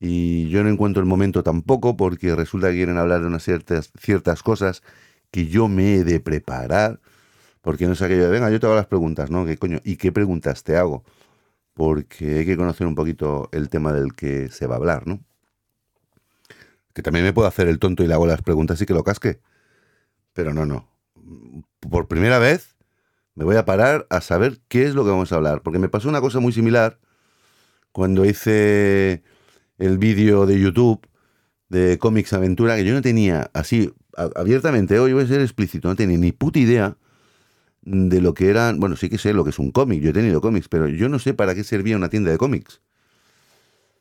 y yo no encuentro el momento tampoco porque resulta que quieren hablar de unas ciertas, ciertas cosas que yo me he de preparar. Porque no es aquello de, venga, yo te hago las preguntas, ¿no? ¿Qué coño? ¿Y qué preguntas te hago? Porque hay que conocer un poquito el tema del que se va a hablar, ¿no? Que también me puedo hacer el tonto y le hago las preguntas y que lo casque. Pero no, no. Por primera vez me voy a parar a saber qué es lo que vamos a hablar. Porque me pasó una cosa muy similar cuando hice el vídeo de YouTube de cómics aventura, que yo no tenía así abiertamente, hoy voy a ser explícito, no tenía ni puta idea de lo que eran, bueno, sí que sé lo que es un cómic, yo he tenido cómics, pero yo no sé para qué servía una tienda de cómics.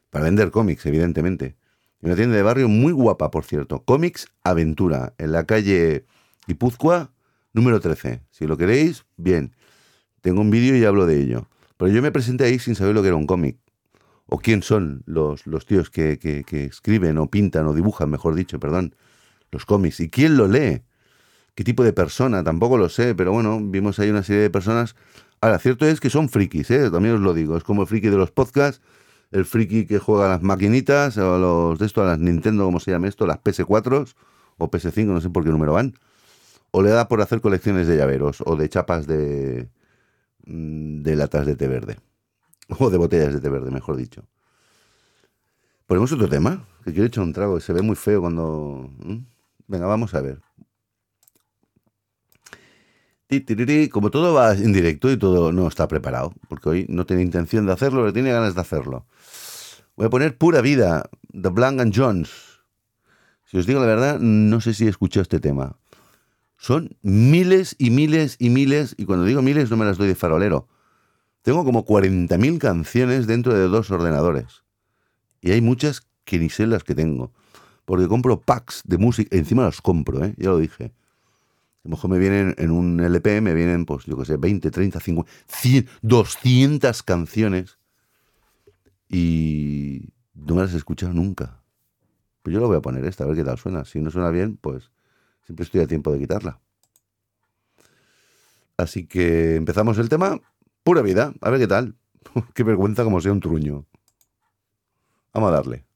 Para vender cómics, evidentemente. Una tienda de barrio muy guapa, por cierto. Cómics Aventura, en la calle Guipúzcoa, número 13. Si lo queréis, bien. Tengo un vídeo y hablo de ello. Pero yo me presenté ahí sin saber lo que era un cómic o quién son los, los tíos que, que, escriben o pintan o dibujan, mejor dicho, perdón, los cómics. ¿Y quién lo lee? ¿Qué tipo de persona? Tampoco lo sé, pero bueno, vimos ahí una serie de personas. Ahora, cierto es que son frikis, ¿eh? también os lo digo. Es como el friki de los podcasts, el friki que juega a las maquinitas, o los de esto, a las Nintendo, ¿cómo se llama esto? Las PS4 o PS5, no sé por qué número van. O le da por hacer colecciones de llaveros o de chapas de, mm, de latas de té verde. [LAUGHS] O de botellas de té verde, mejor dicho. Ponemos otro tema, que quiero echar un trago, se ve muy feo cuando... Venga, vamos a ver. Como todo va en directo y todo no está preparado, porque hoy no tiene intención de hacerlo, pero tiene ganas de hacerlo. Voy a poner Pura Vida, The Blank and Jones. Si os digo la verdad, no sé si he escuchado este tema. Son miles y miles y miles, y cuando digo miles no me las doy de farolero. Tengo como 40.000 canciones dentro de dos ordenadores. Y hay muchas que ni sé las que tengo. Porque compro packs de música, encima los compro, ¿eh? ya lo dije a lo mejor me vienen en un LP, me vienen, pues yo qué sé, 20, 30, 50, 100, 200 canciones y no me las he escuchado nunca. Pues yo lo voy a poner esta, a ver qué tal suena. Si no suena bien, pues siempre estoy a tiempo de quitarla. Así que empezamos el tema. Pura vida, a ver qué tal. [LAUGHS] qué vergüenza como sea un truño. Vamos a darle.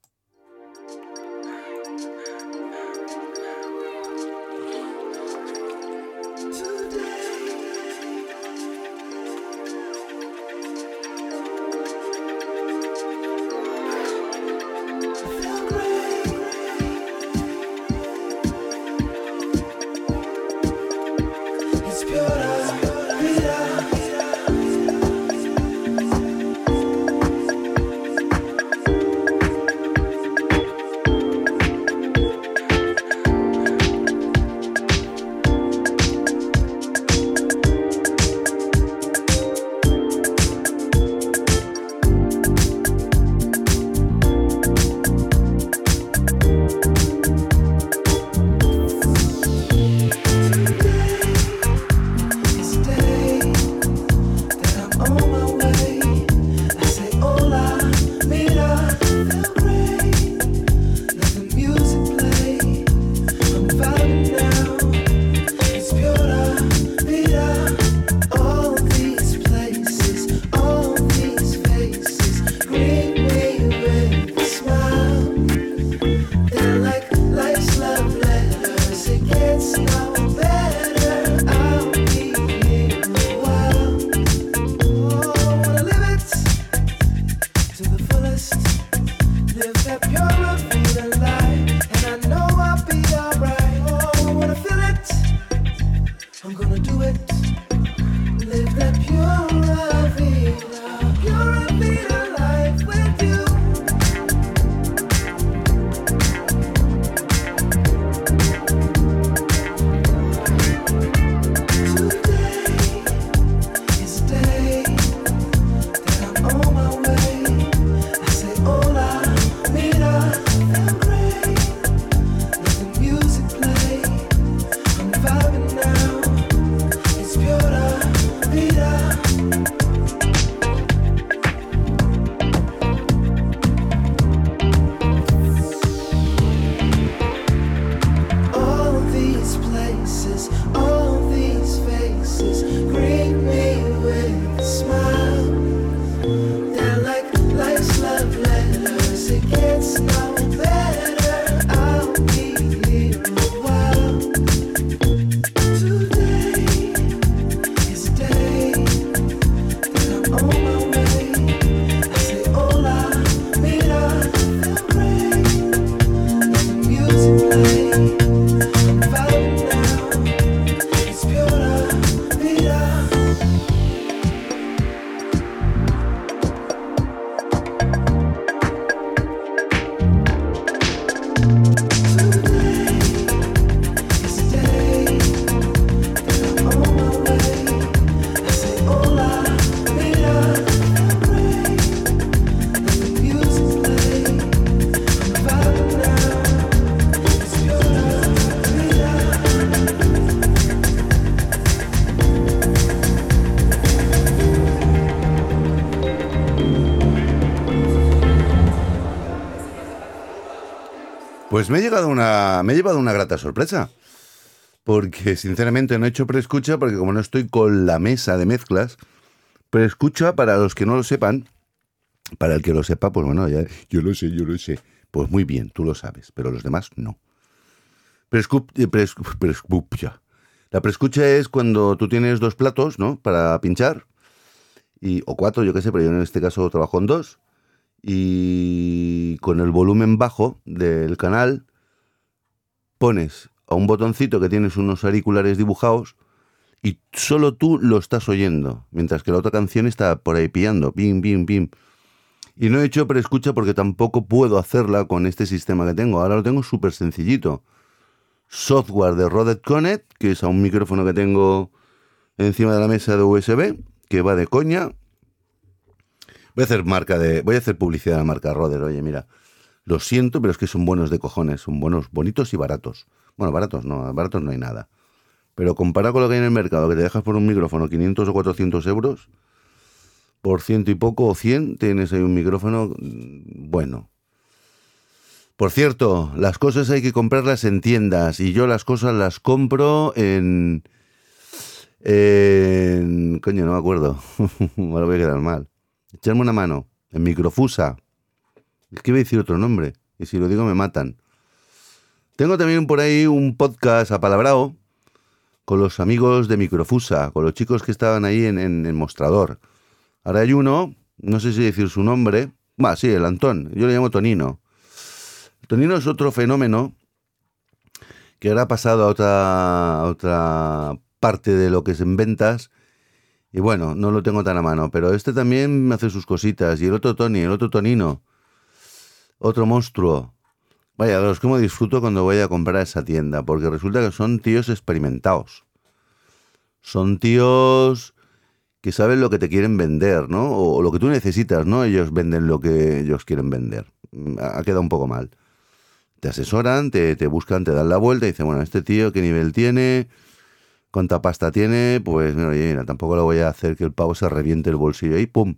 Pues me he, llegado una, me llevado una grata sorpresa. Porque sinceramente no he hecho preescucha porque como no estoy con la mesa de mezclas, preescucha para los que no lo sepan, para el que lo sepa, pues bueno, yo lo sé, yo lo sé. Pues muy bien, tú lo sabes, pero los demás no. Eh, preescucha. La preescucha es cuando tú tienes dos platos, ¿no? Para pinchar, y, o cuatro, yo qué sé, pero yo en este caso trabajo en dos, y con el volumen bajo del canal pones a un botoncito que tienes unos auriculares dibujados y solo tú lo estás oyendo, mientras que la otra canción está por ahí pillando, pim, pim, pim. Y no he hecho preescucha porque tampoco puedo hacerla con este sistema que tengo. Ahora lo tengo súper sencillito. Software de Rode Connect, que es a un micrófono que tengo encima de la mesa de USB, que va de coña. Voy a hacer marca de. Voy a hacer publicidad de la marca Rode. Oye, mira. Lo siento, pero es que son buenos de cojones. Son buenos, bonitos y baratos. Bueno, baratos no, baratos no hay nada. Pero comparado con lo que hay en el mercado, que te dejas por un micrófono 500 o 400 euros, por ciento y poco o 100 tienes ahí un micrófono mm, bueno. Por cierto, las cosas hay que comprarlas en tiendas y yo las cosas las compro en... en coño, no me acuerdo. [LAUGHS] me lo voy a quedar mal. Echarme una mano. En Microfusa. Es que voy a decir otro nombre. Y si lo digo me matan. Tengo también por ahí un podcast apalabrado con los amigos de Microfusa, con los chicos que estaban ahí en, el mostrador. Ahora hay uno, no sé si decir su nombre. Va, sí, el Antón. Yo le llamo Tonino. Tonino es otro fenómeno que ahora ha pasado a otra, a otra parte de lo que es en ventas. Y bueno, no lo tengo tan a mano, pero este también me hace sus cositas. Y el otro Tony, el otro Tonino, otro monstruo. Vaya, los me disfruto cuando voy a comprar a esa tienda, porque resulta que son tíos experimentados. Son tíos que saben lo que te quieren vender, ¿no? O lo que tú necesitas, ¿no? Ellos venden lo que ellos quieren vender. Ha quedado un poco mal. Te asesoran, te, buscan, te dan la vuelta y dicen, bueno, este tío, ¿qué nivel tiene? ¿Cuánta pasta tiene? Pues mira, mira, tampoco lo voy a hacer que el pavo se reviente el bolsillo y ¡pum!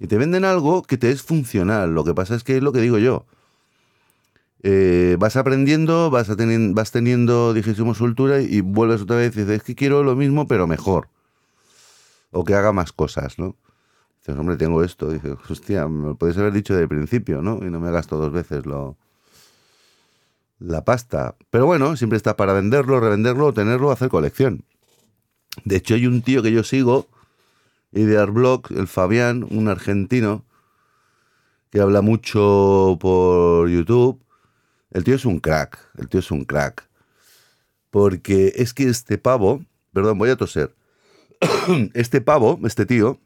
Y te venden algo que te es funcional. Lo que pasa es que es lo que digo yo eh, vas aprendiendo, vas, teniendo, vas teniendo, dijésemos, soltura y vuelves otra vez y dices, es que quiero lo mismo, pero mejor. O que haga más cosas, ¿no? Dices, hombre, tengo esto. Dices, hostia, me lo podéis haber dicho el principio, ¿no? Y no me gasto dos veces lo, la pasta. Pero bueno, siempre está para venderlo, revenderlo, tenerlo, hacer colección. De hecho, hay un tío que yo sigo, Idear el Fabián, un argentino, que habla mucho por YouTube el tío es un crack, el tío es un crack. Porque es que este pavo, perdón, voy a toser. [COUGHS] Este pavo, este tío,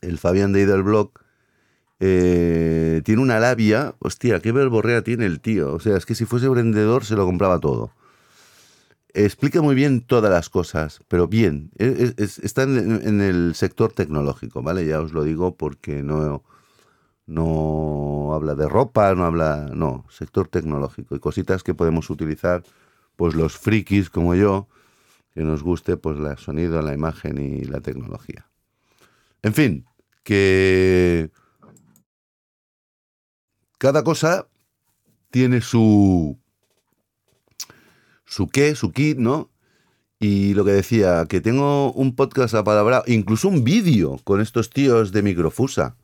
el Fabián de Idelblog, eh, tiene una labia. Hostia, qué verborrea tiene el tío. O sea, es que si fuese vendedor se lo compraba todo. Explica muy bien todas las cosas, pero bien. está en, el sector tecnológico, ¿vale? Ya os lo digo porque no, no habla de ropa, no habla, no, sector tecnológico y cositas que podemos utilizar, pues los frikis como yo, que nos guste pues el sonido, la imagen y la tecnología. En fin, que cada cosa tiene su su qué, su kit, ¿no? Y lo que decía, que tengo un podcast a palabra, incluso un vídeo con estos tíos de Microfusa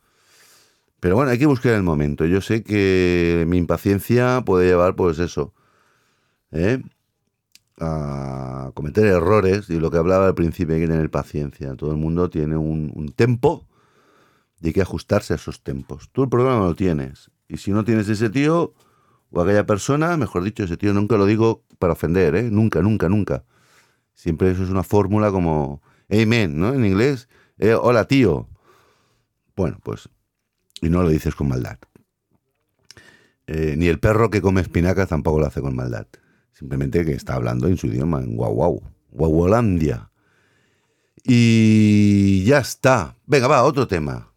pero bueno, hay que buscar el momento. Yo sé que mi impaciencia puede llevar, pues eso, ¿eh? a cometer errores. Y lo que hablaba al principio, hay que tener paciencia. Todo el mundo tiene un, un tempo y hay que ajustarse a esos tempos. Tú el programa lo tienes. Y si no tienes ese tío o aquella persona, mejor dicho, ese tío nunca lo digo para ofender, ¿eh? Nunca, nunca, nunca. Siempre eso es una fórmula como amen, ¿no? En inglés, eh, hola tío. Bueno, pues y no lo dices con maldad. Eh, ni el perro que come espinacas tampoco lo hace con maldad. Simplemente que está hablando en su idioma, en guau guau, guauolandia. Y ya está. Venga, va, otro tema.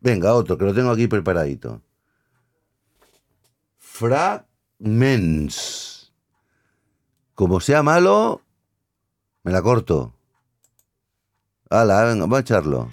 Venga, otro, que lo tengo aquí preparadito. Fragments. Como sea malo, me la corto. Hala, venga, vamos a echarlo.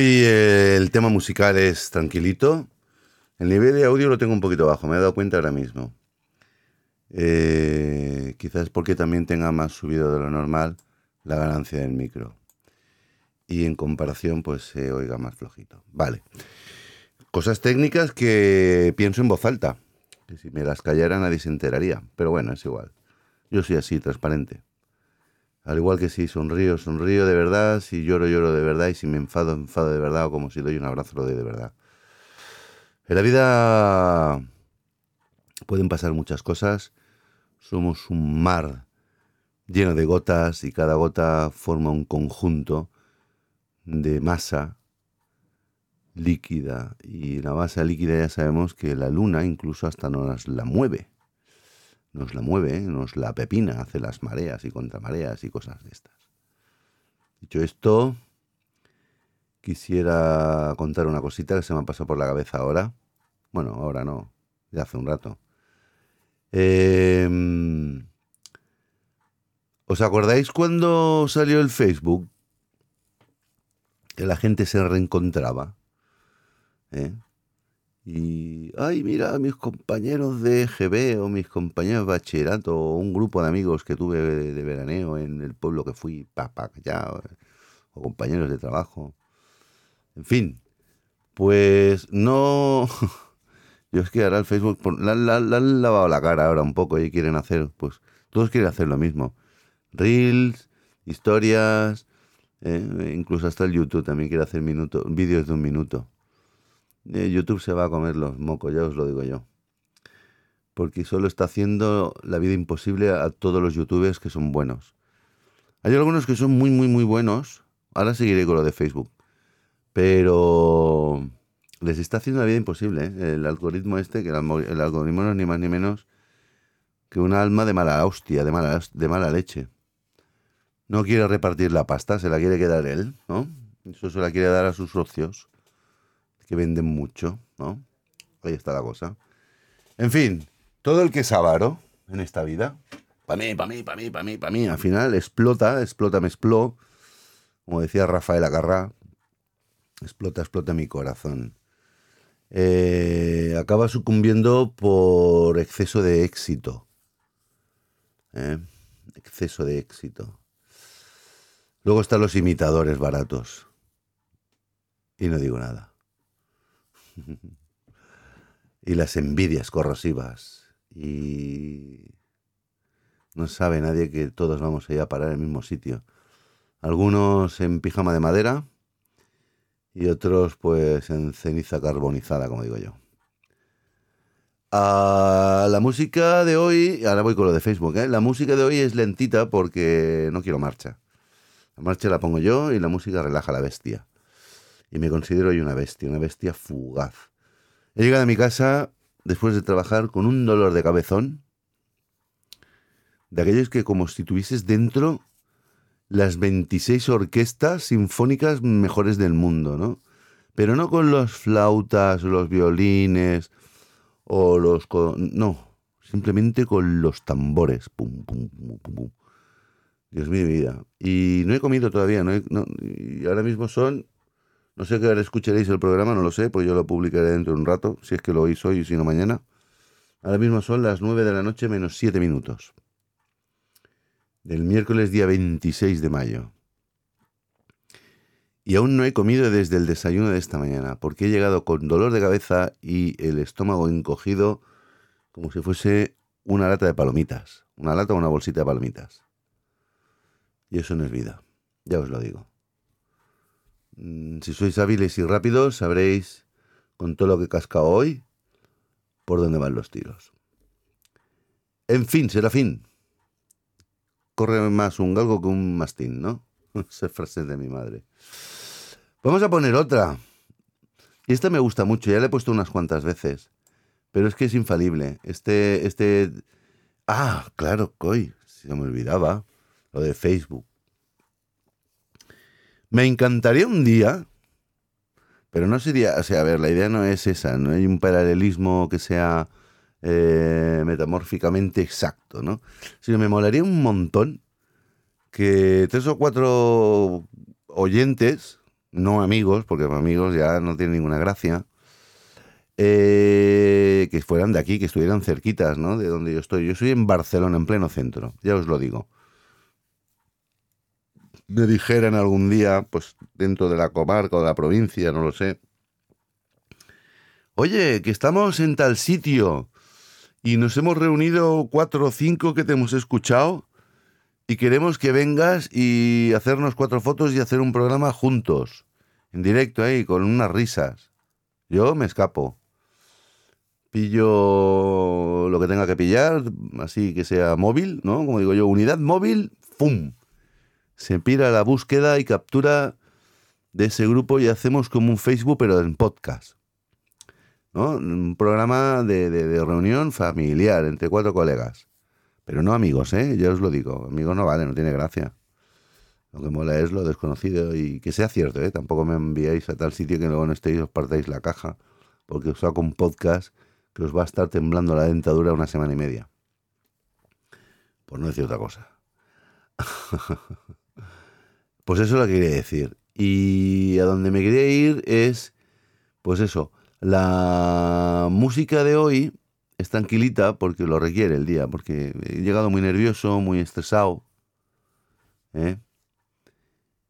Hoy eh, el tema musical es tranquilito. El nivel de audio lo tengo un poquito bajo, me he dado cuenta ahora mismo. Eh, quizás porque también tenga más subido de lo normal la ganancia del micro. Y en comparación, pues se oiga más flojito. Vale. Cosas técnicas que pienso en voz alta. Que si me las callara nadie se enteraría. Pero bueno, es igual. Yo soy así, transparente. Al igual que si sonrío, sonrío de verdad, si lloro, lloro de verdad, y si me enfado, enfado de verdad, o como si doy un abrazo, lo doy de verdad. En la vida pueden pasar muchas cosas. Somos un mar lleno de gotas y cada gota forma un conjunto de masa líquida. Y la masa líquida ya sabemos que la luna incluso hasta nos la mueve nos la mueve, nos la pepina, hace las mareas y contramareas y cosas de estas. Dicho esto, quisiera contar una cosita que se me ha pasado por la cabeza ahora. Bueno, ahora no, ya hace un rato. Em, ¿Os acordáis cuando salió el Facebook? Que la gente se reencontraba. ¿eh? Y, ay, mira, mis compañeros de GB o mis compañeros de bachillerato o un grupo de amigos que tuve de, veraneo en el pueblo que fui, pa, allá, o compañeros de trabajo. En fin, pues no... [LAUGHS] Yo es que ahora el Facebook, le han lavado la cara ahora un poco y quieren hacer, pues todos quieren hacer lo mismo. Reels, historias, eh, incluso hasta el YouTube también quiere hacer minutos, vídeos de un minuto. YouTube se va a comer los mocos, ya os lo digo yo. Porque solo está haciendo la vida imposible a todos los youtubers que son buenos. Hay algunos que son muy, muy, muy buenos. Ahora seguiré con lo de Facebook. Pero les está haciendo la vida imposible. ¿eh? El algoritmo este, que el, algoritmo no es ni más ni menos que un alma de mala hostia, de mala, de mala leche. No quiere repartir la pasta, se la quiere quedar él, ¿no? Eso se la quiere dar a sus socios que venden mucho, ¿no? Ahí está la cosa. En fin, todo el que es avaro en esta vida, para mí, para mí, para mí, para mí, para mí, al final explota, explota, me expló, como decía Rafael Agarrá, explota, explota mi corazón. Eh, acaba sucumbiendo por exceso de éxito. ¿eh? Exceso de éxito. Luego están los imitadores baratos. Y no digo nada. [LAUGHS] y las envidias corrosivas. Y no sabe nadie que todos vamos a ir a parar al mismo sitio. Algunos en pijama de madera y otros pues en ceniza carbonizada, como digo yo. a la música de hoy, ahora voy con lo de Facebook, ¿eh? la música de hoy es lentita porque no quiero marcha. La marcha la pongo yo y la música relaja a la bestia y me considero hoy una bestia, una bestia fugaz. He llegado a mi casa después de trabajar con un dolor de cabezón, de aquellos que como si tuvieses dentro las 26 orquestas sinfónicas mejores del mundo, ¿no? Pero no con los flautas, los violines o los... no, simplemente con los tambores. Pum, pum, pum, pum, Dios mío, mi vida. Y no he comido todavía, no, y ahora mismo son no sé qué hora escucharéis el programa, no lo sé, pues yo lo publicaré dentro de un rato, si es que lo oís hoy y si no mañana. Ahora mismo son las 9 de la noche menos 7 minutos. Del miércoles día 26 de mayo. Y aún no he comido desde el desayuno de esta mañana, porque he llegado con dolor de cabeza y el estómago encogido como si fuese una lata de palomitas. Una lata o una bolsita de palomitas. Y eso no es vida, ya os lo digo. Mm, si sois hábiles y rápidos, sabréis con todo lo que he cascado hoy por dónde van los tiros. En fin, será fin. Corre más un galgo que un mastín, ¿no? [LAUGHS] Esa frase de mi madre. Vamos a poner otra. Y esta me gusta mucho, ya la he puesto unas cuantas veces. Pero es que es infalible. Este, este. Ah, claro, coy. Se me olvidaba. Lo de Facebook. Me encantaría un día, pero no sería, o sea, a ver, la idea no es esa, no hay un paralelismo que sea eh, metamórficamente exacto, ¿no? Sino me molaría un montón que tres o cuatro oyentes, no amigos, porque amigos ya no tienen ninguna gracia, eh, que fueran de aquí, que estuvieran cerquitas, ¿no? De donde yo estoy. Yo soy en Barcelona, en pleno centro, ya os lo digo. Me dijeran algún día, pues dentro de la comarca o de la provincia, no lo sé. Oye, que estamos en tal sitio y nos hemos reunido cuatro o cinco que te hemos escuchado y queremos que vengas y hacernos cuatro fotos y hacer un programa juntos, en directo ahí, con unas risas. Yo me escapo pillo lo que tenga que pillar, así que sea móvil, ¿no? Como digo yo, unidad móvil, ¡fum! Se pira la búsqueda y captura de ese grupo y hacemos como un Facebook, pero en podcast. ¿no? Un programa de, reunión familiar entre cuatro colegas. Pero no amigos, ¿eh? Ya os lo digo. Amigos no vale, no tiene gracia. Lo que mola es lo desconocido y que sea cierto, ¿eh? Tampoco me enviáis a tal sitio que luego no estéis os partáis la caja. Porque os saco un podcast que os va a estar temblando la dentadura una semana y media. Por no decir otra cosa. [LAUGHS] pues eso lo quería decir. Y a donde me quería ir es, pues eso, la música de hoy es tranquilita porque lo requiere el día, porque he llegado muy nervioso, muy estresado. ¿eh?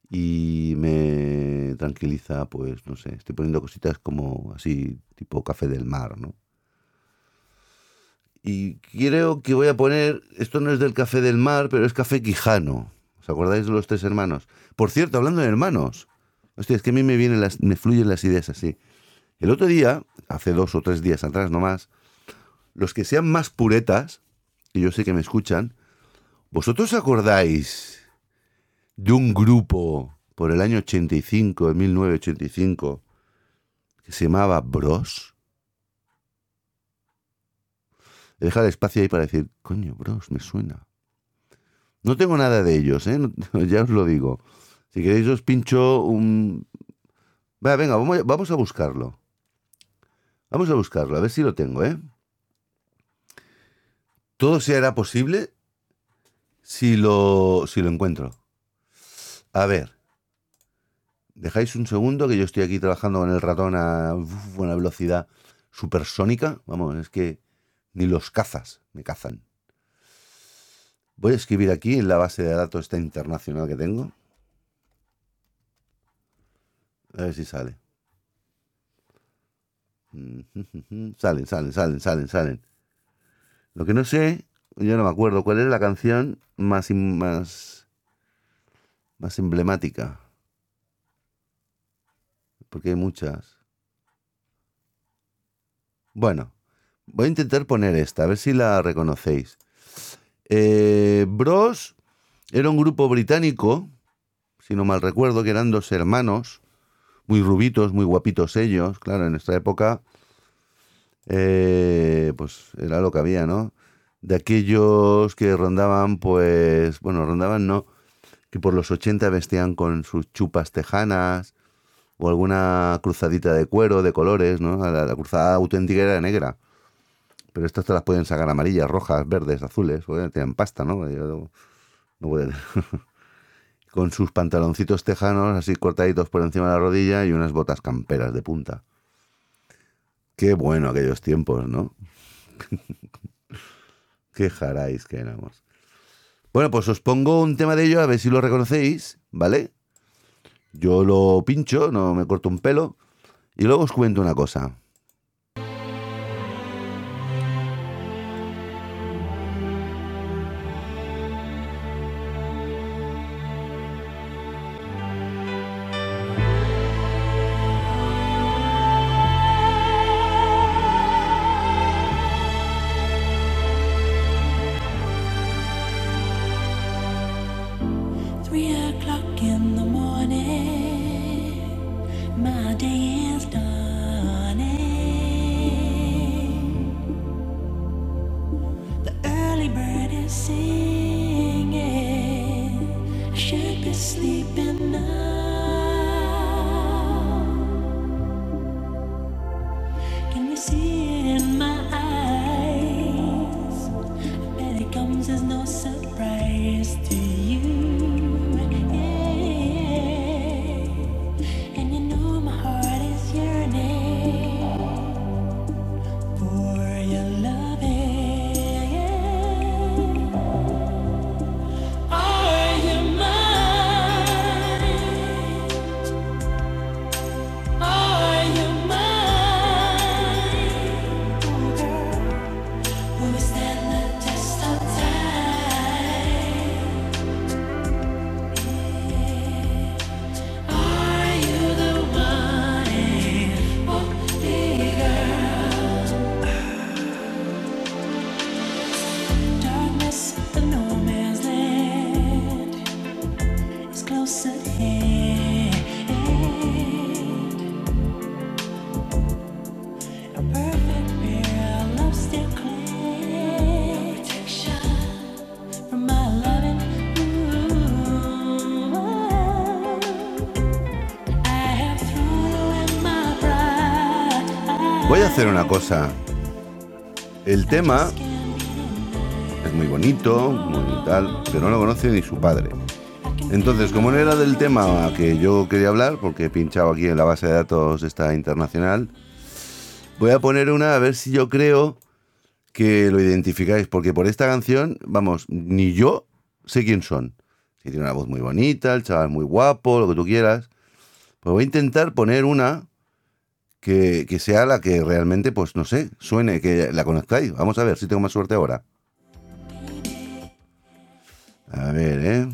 Y me tranquiliza, pues no sé, estoy poniendo cositas como así, tipo café del mar, ¿no? Y creo que voy a poner, esto no es del café del mar, pero es café quijano. ¿Os acordáis de los tres hermanos? Por cierto, hablando de hermanos, hostia, es que a mí me vienen las, me fluyen las ideas así. El otro día, hace dos o tres días atrás nomás, los que sean más puretas, y yo sé que me escuchan, ¿vosotros acordáis de un grupo por el año 85, de 1985, que se llamaba Bros? dejar espacio ahí para decir, coño, bros, me suena. No tengo nada de ellos, ¿eh? [LAUGHS] ya os lo digo. Si queréis os pincho un... Va, venga, vamos, a buscarlo. Vamos a buscarlo, a ver si lo tengo, ¿eh? Todo se posible si lo, si lo encuentro. A ver. Dejáis un segundo que yo estoy aquí trabajando con el ratón a una velocidad supersónica. Vamos, es que ni los cazas me cazan. Voy a escribir aquí en la base de datos esta internacional que tengo. A ver si sale. [LAUGHS] Salen, salen, salen, salen, salen. Lo que no sé, yo no me acuerdo cuál es la canción más, más, más emblemática. Porque hay muchas. Bueno, Voy a intentar poner esta, a ver si la reconocéis. Eh, Bros era un grupo británico, si no mal recuerdo, que eran dos hermanos, muy rubitos, muy guapitos ellos. Claro, en esta época, eh, pues era lo que había, ¿no? De aquellos que rondaban, pues, bueno, rondaban no, que por los 80 vestían con sus chupas tejanas o alguna cruzadita de cuero, de colores, ¿no? la cruzada auténtica era negra. Pero estas te las pueden sacar amarillas, rojas, verdes, azules, tienen pasta, ¿no? no [LAUGHS] Con sus pantaloncitos tejanos así cortaditos por encima de la rodilla y unas botas camperas de punta. Qué bueno aquellos tiempos, ¿no? [LAUGHS] Qué jaráis que éramos. Bueno, pues os pongo un tema de ello, a ver si lo reconocéis, ¿vale? Yo lo pincho, no me corto un pelo, y luego os cuento una cosa. Hacer una cosa. El tema es muy bonito, muy tal, pero no lo conoce ni su padre. Entonces, como no era del tema que yo quería hablar, porque he pinchado aquí en la base de datos esta internacional, voy a poner una a ver si yo creo que lo identificáis, porque por esta canción, vamos, ni yo sé quién son. Si tiene una voz muy bonita, el chaval muy guapo, lo que tú quieras. Pues voy a intentar poner una que, sea la que realmente, pues no sé, suene, que la conozcáis. Vamos a ver si tengo más suerte ahora. A ver, ¿eh?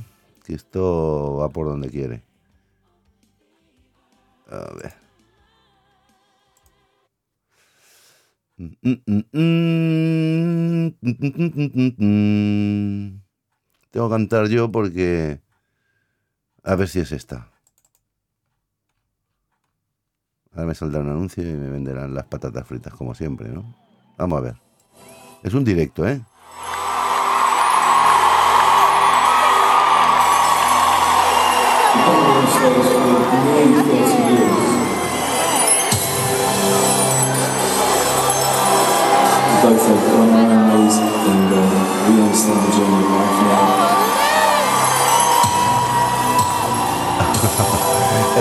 Que esto va por donde quiere. A ver. Tengo que cantar yo porque... A ver si es esta. Ahora me saldrá un anuncio y me venderán las patatas fritas como siempre, ¿no? Vamos a ver. Es un directo, ¿eh? [LAUGHS]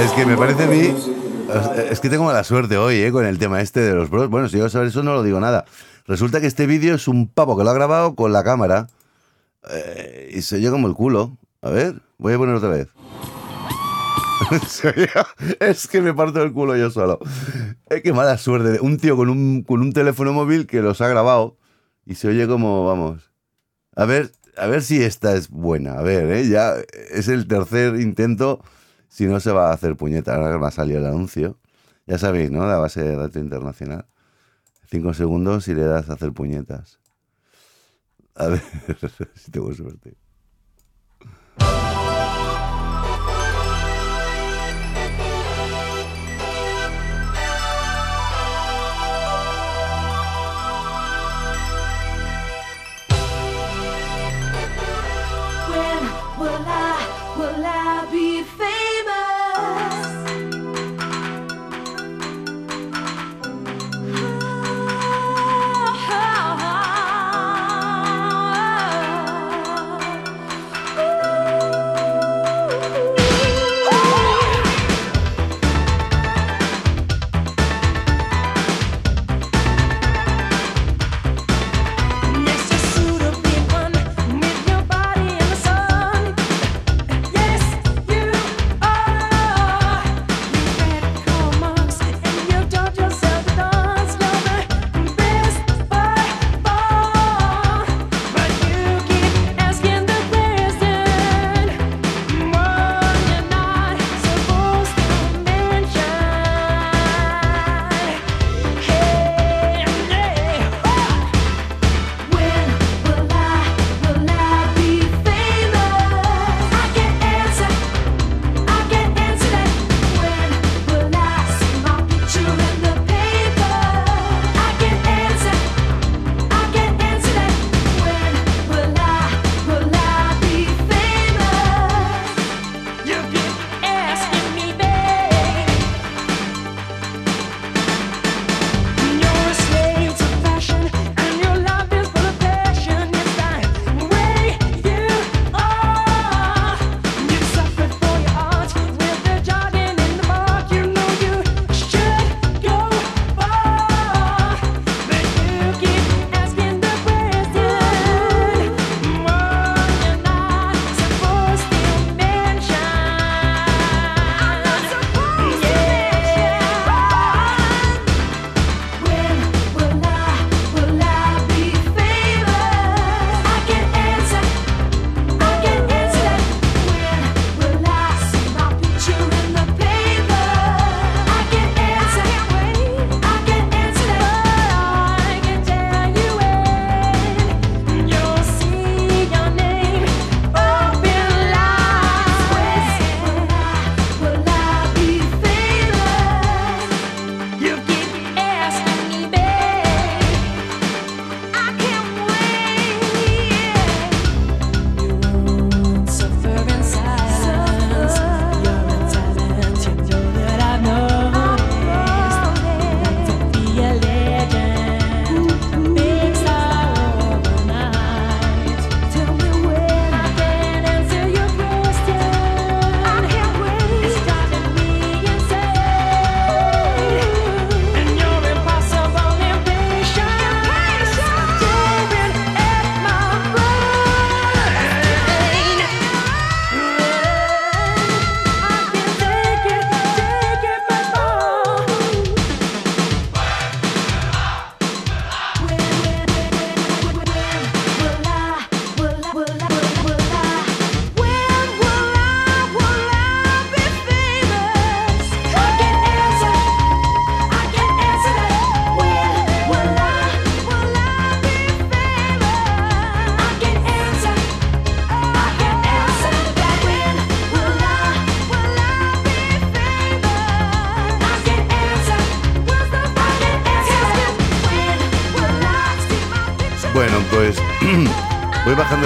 Es que me parece a mí. Es que tengo mala suerte hoy, ¿eh? Con el tema este de los bros. Bueno, si yo a saber eso, no lo digo nada. Resulta que este vídeo es un pavo que lo ha grabado con la cámara. Eh, y se oye como el culo. A ver, voy a poner otra vez. [LAUGHS] es que me parto el culo yo solo. Es que mala suerte. Un tío con un, con un teléfono móvil que los ha grabado y se oye como, vamos. A ver, a ver si esta es buena. A ver, ¿eh? ya es el tercer intento. Si no se va a hacer puñeta, ahora va a salir el anuncio. Ya sabéis, ¿no? La base de datos internacional. Cinco segundos y le das a hacer puñetas. A ver [LAUGHS] si tengo suerte.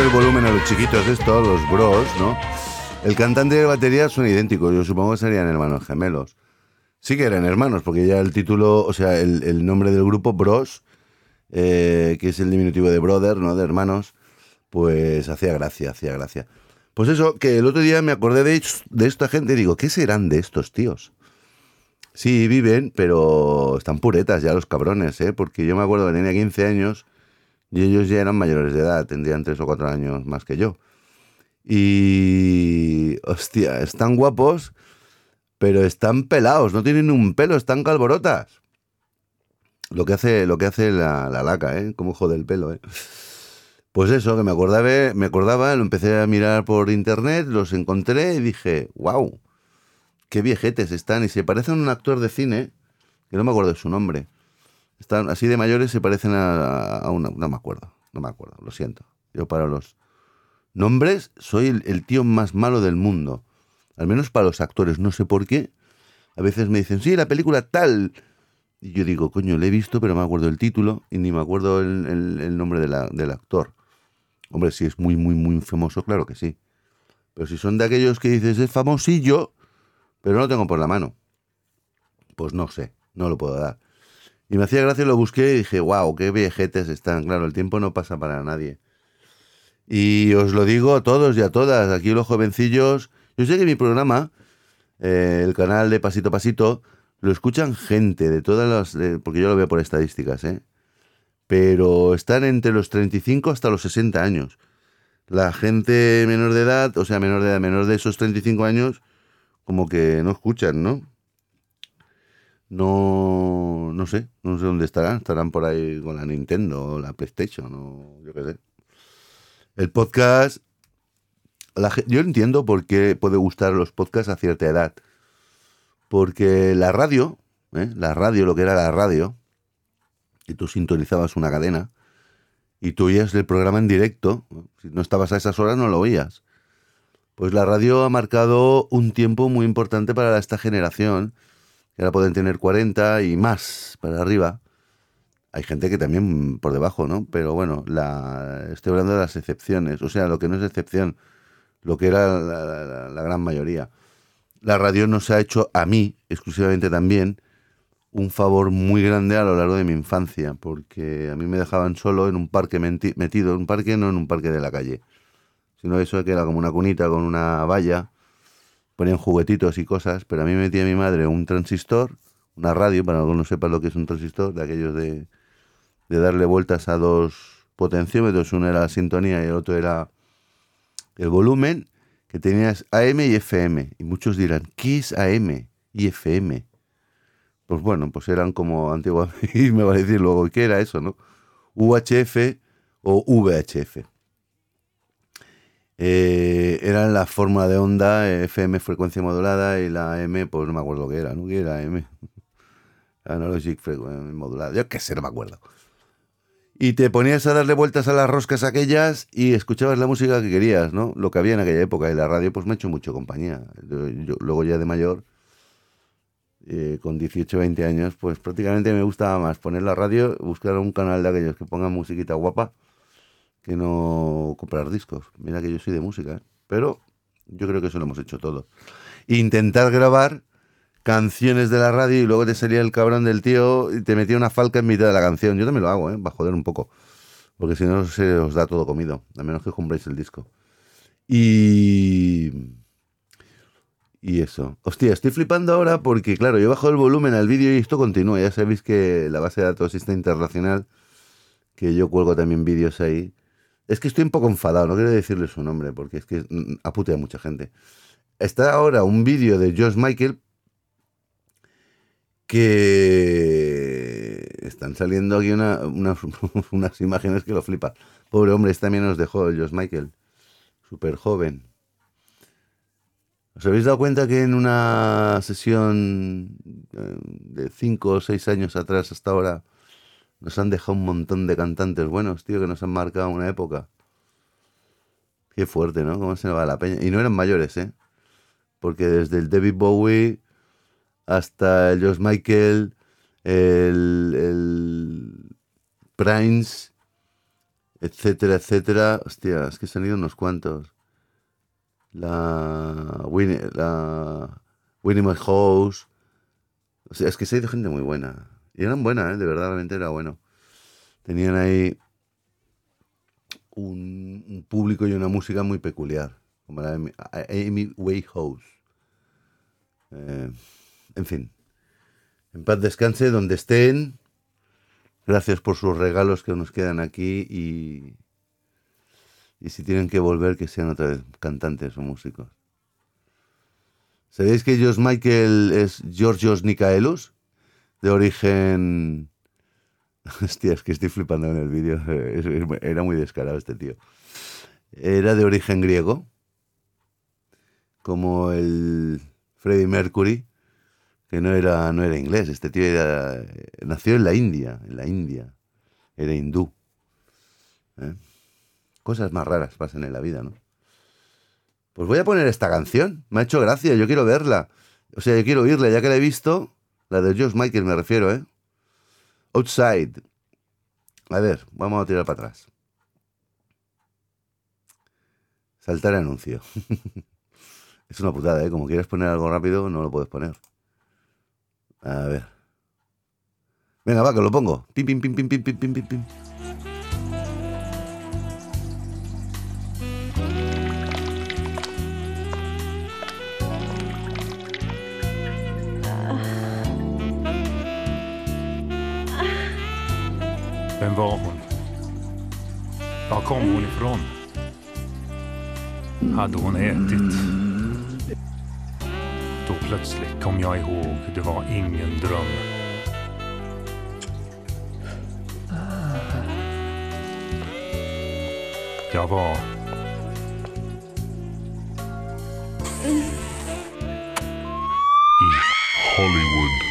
El volumen a los chiquitos estos, los bros, ¿no? El cantante de batería son idénticos, yo supongo que serían hermanos gemelos. Sí que eran hermanos, porque ya el título, o sea, el, nombre del grupo, Bros, eh, que es el diminutivo de brother, ¿no? De hermanos, pues hacía gracia, hacía gracia. Pues eso, que el otro día me acordé de, de esta gente y digo, ¿qué serán de estos tíos? Sí, viven, pero están puretas ya los cabrones, ¿eh? Porque yo me acuerdo que tenía 15 años y ellos ya eran mayores de edad, tendrían 3 o 4 años más que yo. Y. Hostia, están guapos, pero están pelados, no tienen un pelo, están calborotas. Lo que hace, lo que hace la, laca, ¿eh? Como jode el pelo, ¿eh? Pues eso, que me acordaba, me acordaba, lo empecé a mirar por internet, los encontré y dije, wow, qué viejetes están. Y se parecen a un actor de cine, que no me acuerdo de su nombre. Están así de mayores, se parecen a, una. No me acuerdo, no me acuerdo, lo siento. Yo para los nombres soy el, tío más malo del mundo. Al menos para los actores, no sé por qué. A veces me dicen, sí, la película tal. Y yo digo, coño, le he visto, pero me acuerdo el título y ni me acuerdo el, nombre del actor. Hombre, si es muy, muy, muy famoso, claro que sí. Pero si son de aquellos que dices, es famosillo, pero no lo tengo por la mano. Pues no sé, no lo puedo dar. Y me hacía gracia, lo busqué y dije, wow, qué viejetes están. Claro, el tiempo no pasa para nadie. Y os lo digo a todos y a todas, aquí los jovencillos. Yo sé que mi programa, eh, el canal de Pasito Pasito, lo escuchan gente de todas las. porque yo lo veo por estadísticas, ¿eh? Pero están entre los 35 hasta los 60 años. La gente menor de edad, o sea, menor de edad, menor de esos 35 años, como que no escuchan, ¿no? No, no sé, no sé dónde estarán. Estarán por ahí con la Nintendo o la PlayStation o yo qué sé. El podcast, yo entiendo por qué puede gustar los podcasts a cierta edad. Porque la radio, ¿eh? la radio, lo que era la radio, y tú sintonizabas una cadena y tú oías el programa en directo, si no estabas a esas horas no lo oías. Pues la radio ha marcado un tiempo muy importante para esta generación, ahora pueden tener 40 y más para arriba. Hay gente que también por debajo, ¿no? Pero bueno, la, estoy hablando de las excepciones, o sea, lo que no es excepción, lo que era la, gran mayoría. La radio nos ha hecho a mí, exclusivamente también, un favor muy grande a lo largo de mi infancia, porque a mí me dejaban solo en un parque metido, en un parque, no en un parque de la calle sino eso que era como una cunita con una valla, ponían juguetitos y cosas, pero a mí me metía mi madre un transistor, una radio, para que no sepa lo que es un transistor, de aquellos de, darle vueltas a dos potenciómetros, uno era la sintonía y el otro era el volumen, que tenías AM y FM. Y muchos dirán, ¿qué es AM y FM? Pues bueno, pues eran como antiguamente, [LAUGHS] y me va a decir luego, ¿qué era eso, no? UHF o VHF. Eh, era la fórmula de onda, FM frecuencia modulada y la M, pues no me acuerdo qué era, ¿no? ¿Qué era M? Analogic frecuencia modulada, yo qué sé, no me acuerdo. Y te ponías a darle vueltas a las roscas aquellas y escuchabas la música que querías, ¿no? Lo que había en aquella época. Y la radio, pues me ha hecho mucho compañía. luego ya de mayor, eh, con 18, 20 años, pues prácticamente me gustaba más poner la radio, buscar un canal de aquellos que pongan musiquita guapa que no comprar discos. Mira que yo soy de música, ¿eh? pero yo creo que eso lo hemos hecho todo. Intentar grabar canciones de la radio y luego te salía el cabrón del tío y te metía una falca en mitad de la canción. Yo también lo hago, ¿eh? Va a joder un poco. Porque si no se os da todo comido, a menos que compréis el disco. Y... Y eso. Hostia, estoy flipando ahora porque, claro, yo bajo el volumen al vídeo y esto continúa. Ya sabéis que la base de datos está internacional, que yo cuelgo también vídeos ahí. Es que estoy un poco enfadado, no quiero decirle su nombre porque es que apute a mucha gente. Está ahora un vídeo de Josh Michael que están saliendo aquí [LAUGHS] unas imágenes que lo flipa. Pobre hombre, este también nos dejó el Josh Michael, súper joven. ¿Os habéis dado cuenta que en una sesión eh, de 5 o 6 años atrás hasta ahora nos han dejado un montón de cantantes buenos, tío, que nos han marcado una época. Qué fuerte, ¿no? ¿Cómo se me va la peña? Y no eran mayores, ¿eh? Porque desde el David Bowie hasta el Josh Michael, el, el Prince, etcétera, etcétera. Hostia, es que se han ido unos cuantos. La Winnie, la Winnie My House. O sea, es que se ha ido gente muy buena. Y eran buenas, ¿eh? de verdad, realmente era bueno. Tenían ahí un, público y una música muy peculiar, como la de Amy Wayhouse. Eh, en fin, en paz descanse donde estén. Gracias por sus regalos que nos quedan aquí y, y si tienen que volver, que sean otra vez cantantes o músicos. ¿Sabéis que George Michael es Georgios Nikaelos? De origen... [LAUGHS] Hostia, es que estoy flipando en el vídeo. [LAUGHS] Era muy descarado este tío. Era de origen griego, como el Freddie Mercury, que no era, no era inglés. Este tío era, nació en la India, en la India. Era hindú. ¿eh? Cosas más raras pasan en la vida, ¿no? Pues voy a poner esta canción. Me ha hecho gracia, yo quiero verla. O sea, yo quiero oírla, ya que la he visto. La de George Michael me refiero, ¿eh? Outside. A ver, vamos a tirar para atrás. Saltar anuncio. [LAUGHS] es una putada, ¿eh? Como quieres poner algo rápido, no lo puedes poner. A ver. Venga, va, que lo pongo. Pim, pim, pim, pim, pim, pim, pim, pim. Vem var hon? Var kom hon ifrån? Hade hon ätit? Då plötsligt kom jag ihåg, det var ingen dröm. Jag var... I Hollywood.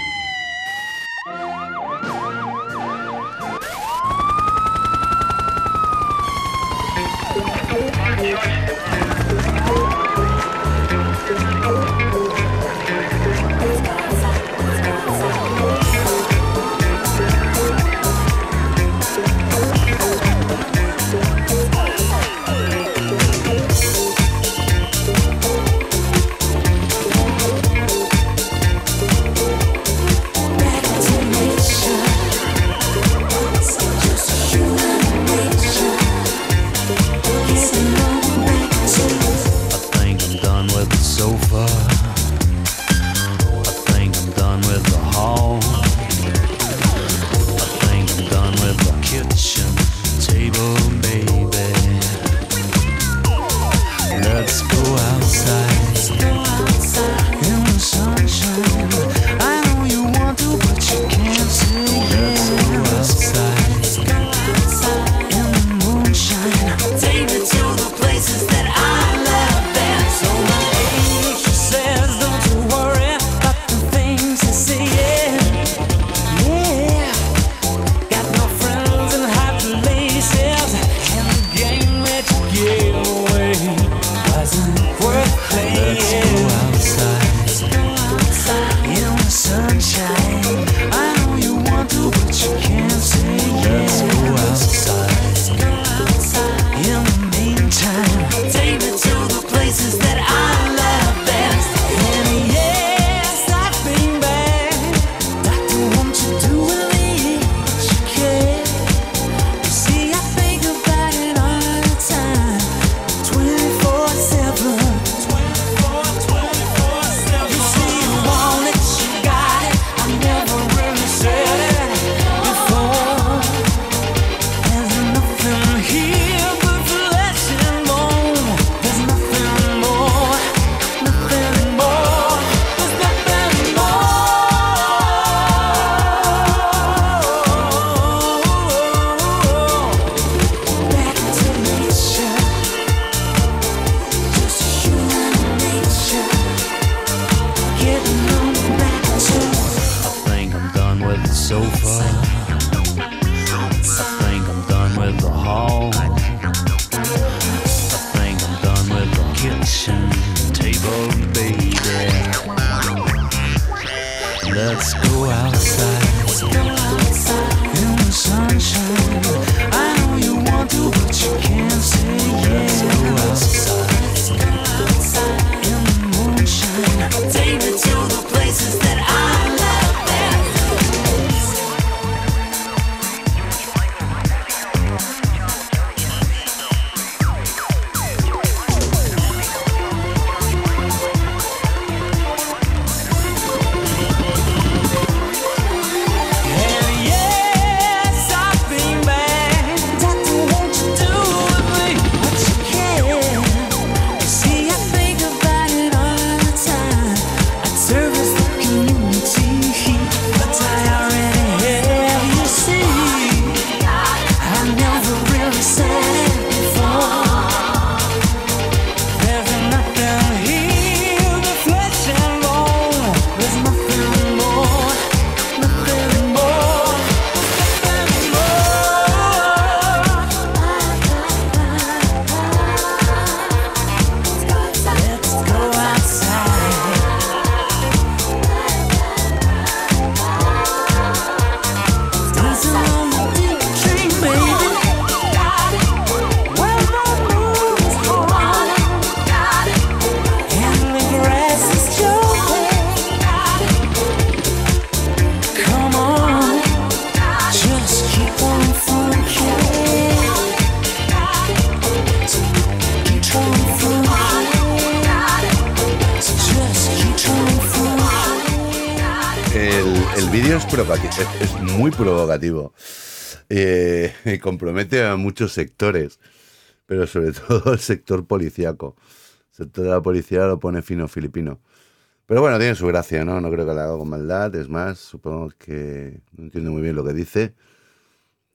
Muy provocativo. Eh, [LAUGHS] compromete a muchos sectores, pero sobre [LAUGHS] todo el sector policíaco. El sector de la policía lo pone fino filipino. Pero bueno, tiene su gracia, ¿no? No creo que la haga con maldad. Es más, supongo que no entiendo muy bien lo que dice.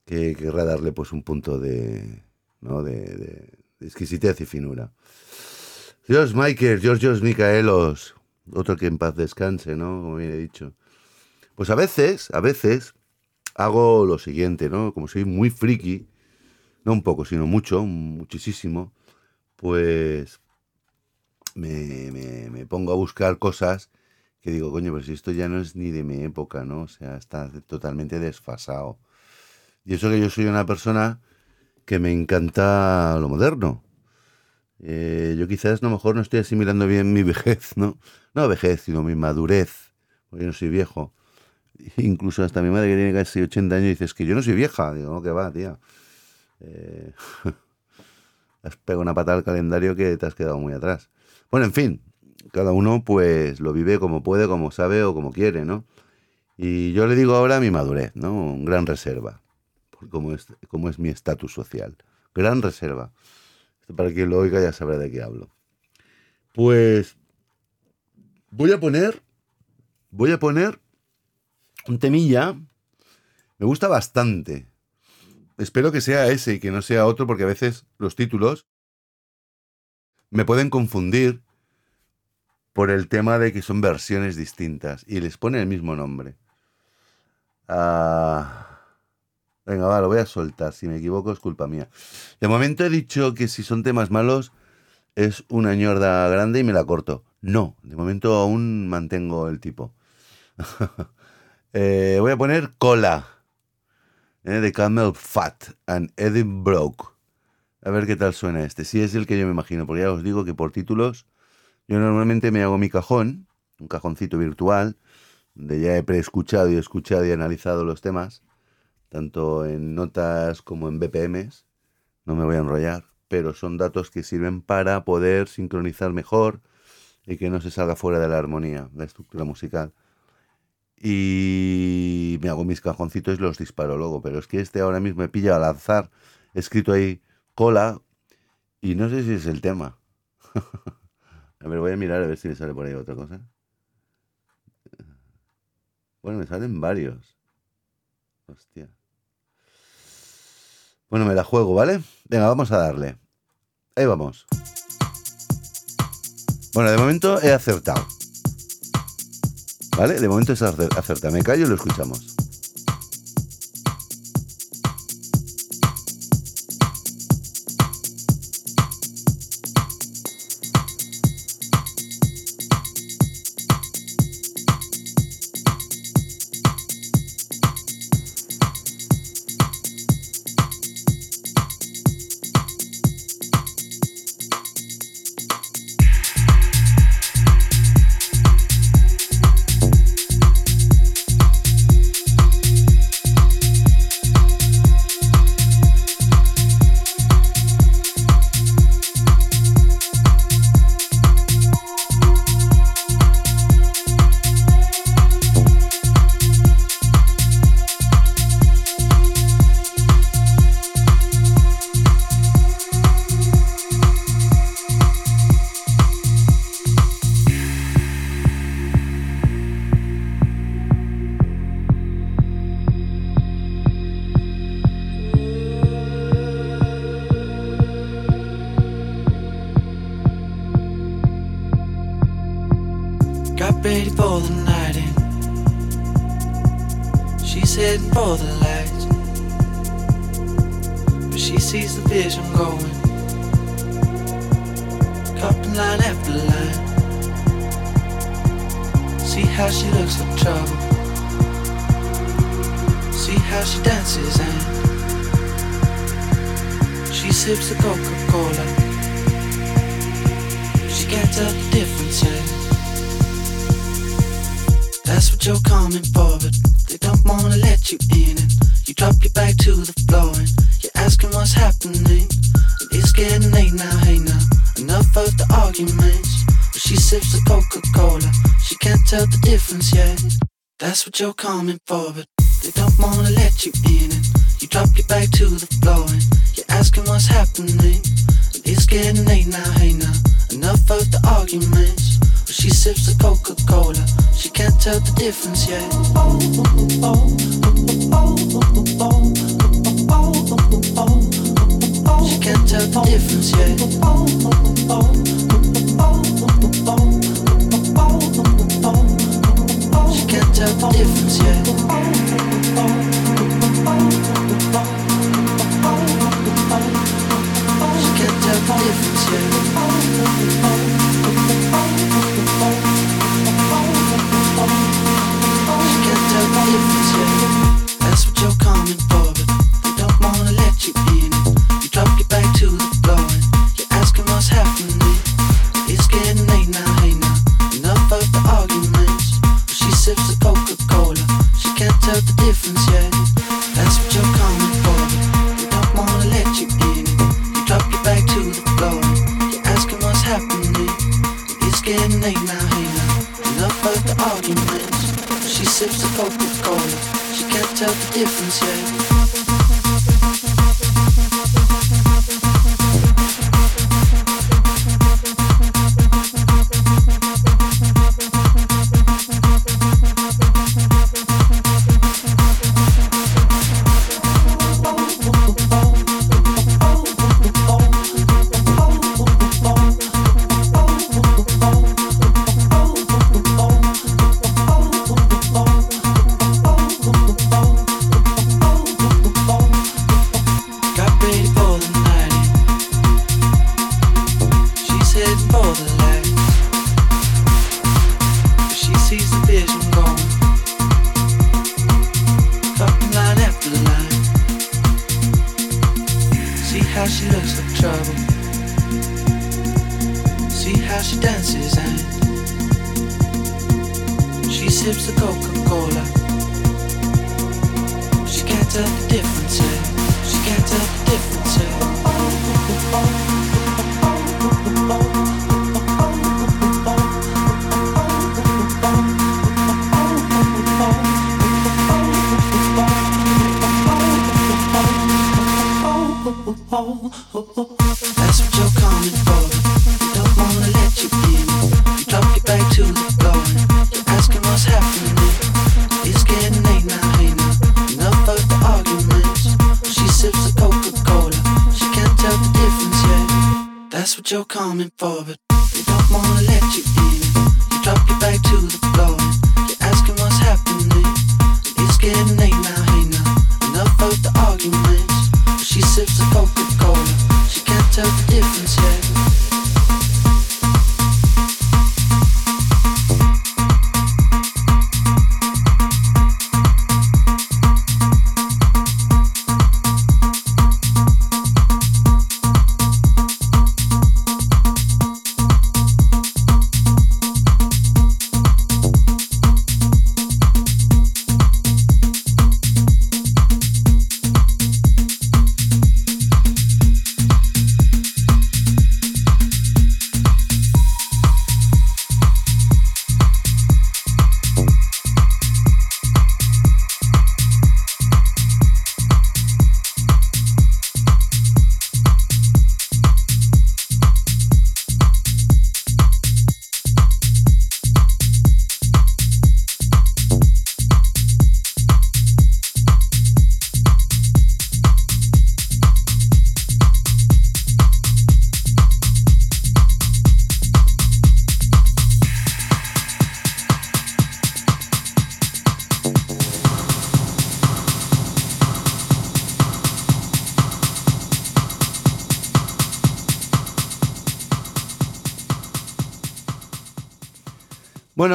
Que querrá darle pues un punto de, ¿no? de, de- de exquisitez y finura. George Michael, Georgios Micaelos, otro que en paz descanse, ¿no? Como bien he dicho. Pues a veces, a veces, hago lo siguiente, ¿no? Como soy muy friki, no un poco, sino mucho, muchísimo, pues me, me- me pongo a buscar cosas que digo, coño, pero si esto ya no es ni de mi época, ¿no? O sea, está totalmente desfasado. Y eso que yo soy una persona que me encanta lo moderno. Eh, yo quizás a lo mejor no estoy asimilando bien mi [LAUGHS] vejez, ¿no? No vejez, sino mi madurez, porque yo no soy viejo. Incluso hasta mi madre que tiene casi 80 años dice, es que yo no soy vieja. Digo, no, que va, tía. Eh, [LAUGHS] has pegado una patada al calendario que te has quedado muy atrás. Bueno, en fin, cada uno pues lo vive como puede, como sabe o como quiere, ¿no? Y yo le digo ahora mi madurez, ¿no? Gran reserva, cómo es, cómo es mi estatus social. Gran reserva. Para quien lo oiga ya sabrá de qué hablo. Pues voy a poner, voy a poner un temilla. Me gusta bastante. Espero que sea ese y que no sea otro, porque a veces los títulos me pueden confundir por el tema de que son versiones distintas y les pone el mismo nombre. Ah, venga, va, lo voy a soltar. Si me equivoco es culpa mía. De momento he dicho que si son temas malos es una ñorda grande y me la corto. No, de momento aún mantengo el tipo. [LAUGHS] Eh, voy a poner Cola eh, de Camel Fat and Edinburgh. A ver qué tal suena este. Si es el que yo me imagino, porque ya os digo que por títulos yo normalmente me hago mi cajón, un cajoncito virtual, donde ya he preescuchado y escuchado y analizado los temas, tanto en notas como en BPMs. No me voy a enrollar, pero son datos que sirven para poder sincronizar mejor y que no se salga fuera de la armonía, la estructura musical. Y me hago mis cajoncitos y los disparo luego, pero es que este ahora mismo me pilla al azar, escrito ahí cola, y no sé si es el tema. [LAUGHS] A ver, voy a mirar a ver si me sale por ahí otra cosa. Bueno, me salen varios. Hostia. Bueno, me la juego, ¿vale? Venga, vamos a darle. Ahí vamos. Bueno, de momento he acertado. ¿Vale? De momento es acer- acertado. Me callo y lo escuchamos.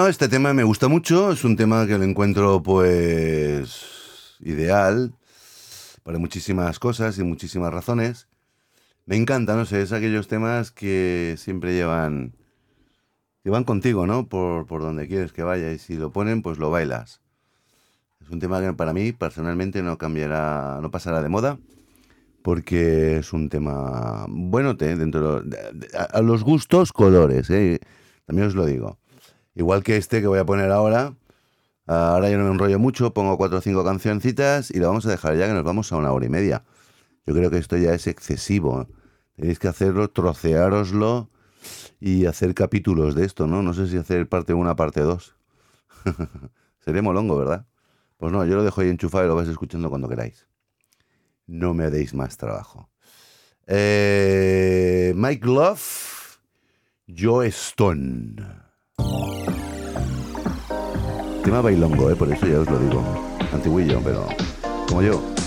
este tema me gusta mucho, es un tema que lo encuentro pues ideal para muchísimas cosas y muchísimas razones. Me encanta, no sé, es aquellos temas que siempre llevan, que contigo, ¿no? Por, por donde quieres que vaya y si lo ponen, pues lo bailas. Es un tema que para mí personalmente no cambiará, no pasará de moda porque es un tema bueno te, dentro de, a, los gustos colores ¿eh? también os lo digo Igual que este que voy a poner ahora. Ahora yo no me enrollo mucho, pongo cuatro o cinco cancioncitas y lo vamos a dejar ya que nos vamos a una hora y media. Yo creo que esto ya es excesivo. Tenéis que hacerlo, troceároslo y hacer capítulos de esto, ¿no? No sé si hacer parte 1, parte 2. [LAUGHS] Sería molongo, ¿verdad? Pues no, yo lo dejo ahí enchufado y lo vais escuchando cuando queráis. No me deis más trabajo. Eh, Mike Love, Joe Stone. Estimaba Bailongo, ¿eh? por eso ya os lo digo. Antiguillo, pero como yo.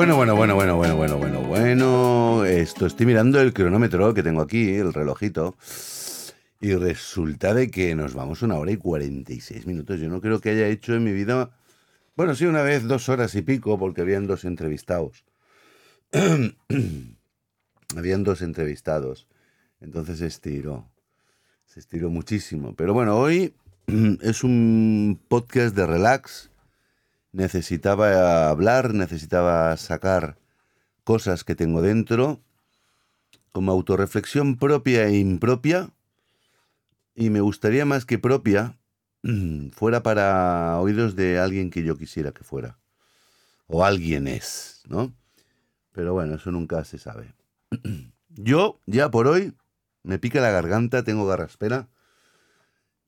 Bueno, bueno, bueno, bueno, bueno, bueno, bueno, bueno. Esto estoy mirando el cronómetro que tengo aquí, el relojito. Y resulta de que nos vamos una hora y 46 minutos. Yo no creo que haya hecho en mi vida. Bueno, sí, una vez dos horas y pico, porque habían dos entrevistados. [CLEARS THROAT] habían dos entrevistados. Entonces se estiró. Se estiró muchísimo. Pero bueno, hoy [CLEARS THROAT] es un podcast de relax necesitaba hablar, necesitaba sacar cosas que tengo dentro, como autorreflexión propia e impropia, y me gustaría más que propia [CLEARS THROAT] fuera para oídos de alguien que yo quisiera que fuera, o alguien es, ¿no? Pero bueno, eso nunca se sabe. [CLEARS THROAT] Yo, ya por hoy, me pica la garganta, tengo garraspera,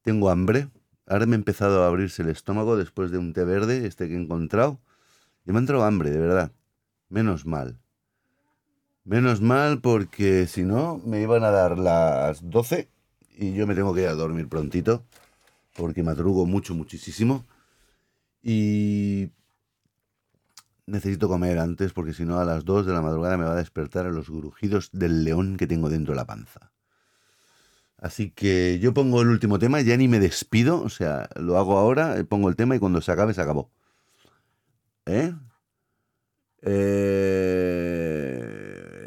tengo hambre, Ahora me ha empezado a abrirse el estómago después de un té verde, este que he encontrado. Y me ha entrado hambre, de verdad. Menos mal. Menos mal porque si no me iban a dar las 12 y yo me tengo que ir a dormir prontito porque madrugo mucho, muchísimo. Y necesito comer antes porque si no a las 2 de la madrugada me va a despertar a los grujidos del león que tengo dentro de la panza. Así que yo pongo el último tema, ya ni me despido, o sea, lo hago ahora, eh, pongo el tema y cuando se acabe, se acabó. ¿Eh? Eh,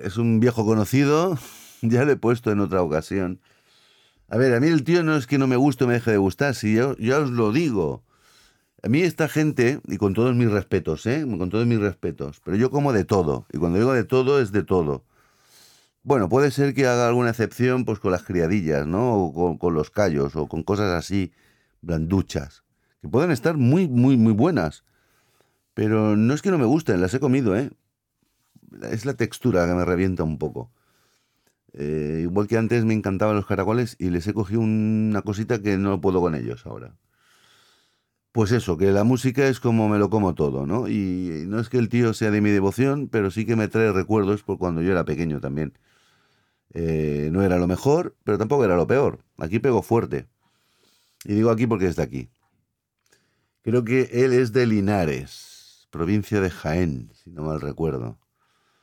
es un viejo conocido, [LAUGHS] ya lo he puesto en otra ocasión. A ver, a mí el tío no es que no me guste o me deje de gustar, si yo, ya os lo digo. A mí esta gente, y con todos mis respetos, ¿eh? Con todos mis respetos, pero yo como de todo, y cuando digo de todo es de todo. Bueno, puede ser que haga alguna excepción pues con las criadillas, ¿no? O con, los callos, o con cosas así blanduchas, que pueden estar muy, muy, muy buenas. Pero no es que no me gusten, las he comido, ¿eh? Es la textura que me revienta un poco. Eh, igual que antes me encantaban los caracoles y les he cogido una cosita que no puedo con ellos ahora. Pues eso, que la música es como me lo como todo, ¿no? Y no es que el tío sea de mi devoción, pero sí que me trae recuerdos por cuando yo era pequeño también. Eh, no era lo mejor, pero tampoco era lo peor. Aquí pego fuerte. Y digo aquí porque es de aquí. Creo que él es de Linares, provincia de Jaén, si no mal recuerdo.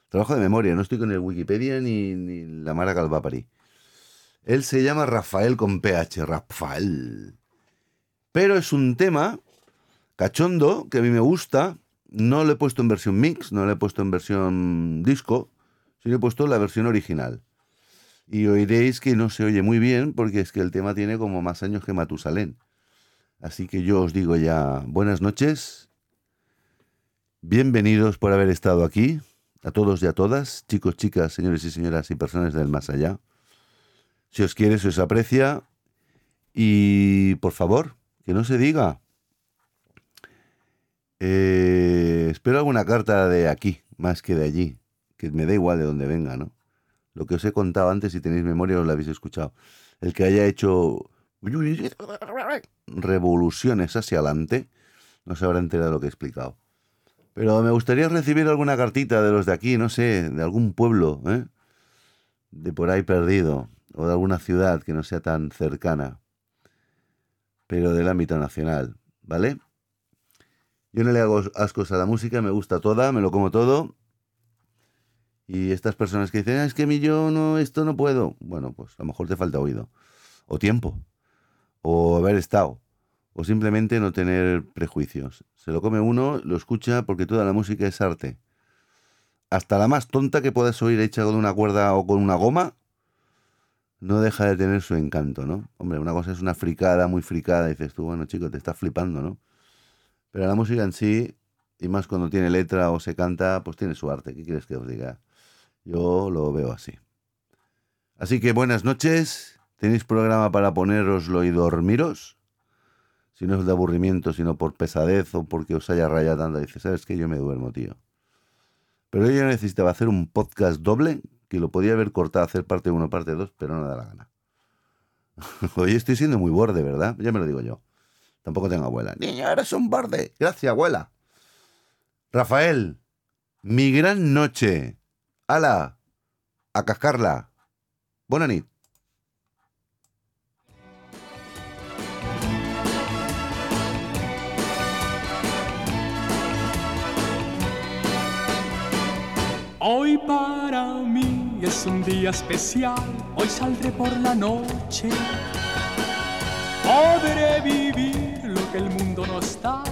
Trabajo de memoria, no estoy con el Wikipedia ni, ni la Mara Calvapari. Él se llama Rafael con PH, Rafael. Pero es un tema cachondo que a mí me gusta. No lo he puesto en versión mix, no lo he puesto en versión disco, sino he puesto la versión original y oiréis que no se oye muy bien porque es que el tema tiene como más años que Matusalén. Así que yo os digo ya buenas noches, bienvenidos por haber estado aquí, a todos y a todas, chicos, chicas, señores y señoras y personas del más allá. Si os quiere, se os aprecia y por favor, que no se diga. Eh, espero alguna carta de aquí, más que de allí, que me da igual de donde venga, ¿no? Lo que os he contado antes, si tenéis memoria, os lo habéis escuchado. El que haya hecho revoluciones hacia adelante, no se habrá enterado de lo que he explicado. Pero me gustaría recibir alguna cartita de los de aquí, no sé, de algún pueblo, ¿eh? de por ahí perdido, o de alguna ciudad que no sea tan cercana, pero del ámbito nacional, ¿vale? Yo no le hago ascos a la música, me gusta toda, me lo como todo, y estas personas que dicen, ah, es que mi yo no, esto no puedo. Bueno, pues a lo mejor te falta oído. O tiempo. O haber estado. O simplemente no tener prejuicios. Se lo come uno, lo escucha porque toda la música es arte. Hasta la más tonta que puedas oír hecha con una cuerda o con una goma, no deja de tener su encanto, ¿no? Hombre, una cosa es una fricada, muy fricada, dices tú, bueno, chico, te estás flipando, ¿no? Pero la música en sí, y más cuando tiene letra o se canta, pues tiene su arte. ¿Qué quieres que os diga? Yo lo veo así. Así que buenas noches. ¿Tenéis programa para poneroslo y dormiros? Si no es de aburrimiento, sino por pesadez o porque os haya rayado tanto. Dice, ¿sabes qué? Yo me duermo, tío. Pero yo necesitaba hacer un podcast doble, que lo podía haber cortado, hacer parte 1, parte 2, pero no da la gana. [LAUGHS] Hoy estoy siendo muy borde, ¿verdad? Ya me lo digo yo. Tampoco tengo abuela. Niño, eres un borde. Gracias, abuela. Rafael, mi gran noche. Ala, a cascarla. Nit. Hoy para mí es un día especial, hoy saldré por la noche. Podré vivir lo que el mundo no está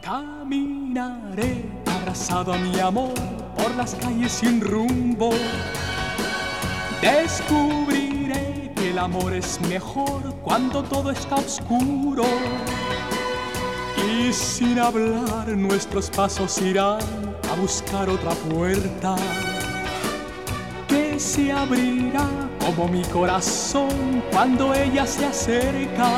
Caminaré abrazado a mi amor por las calles sin rumbo. Descubriré que el amor es mejor cuando todo está oscuro. Y sin hablar nuestros pasos irán a buscar otra puerta que se abrirá como mi corazón cuando ella se acerca.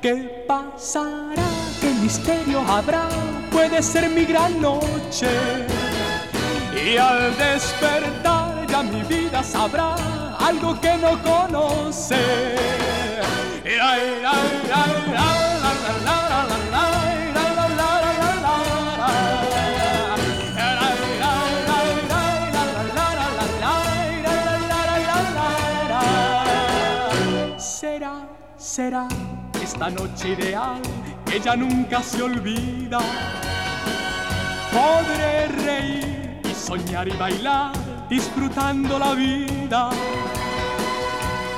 ¿Qué pasará? ¿Qué misterio habrá? Puede ser mi gran noche. Y al despertar ya mi vida sabrá algo que no conoce. Ira, ira, ira, Será, será esta noche ideal que ya nunca se olvida. Podré reír y soñar y bailar disfrutando la vida.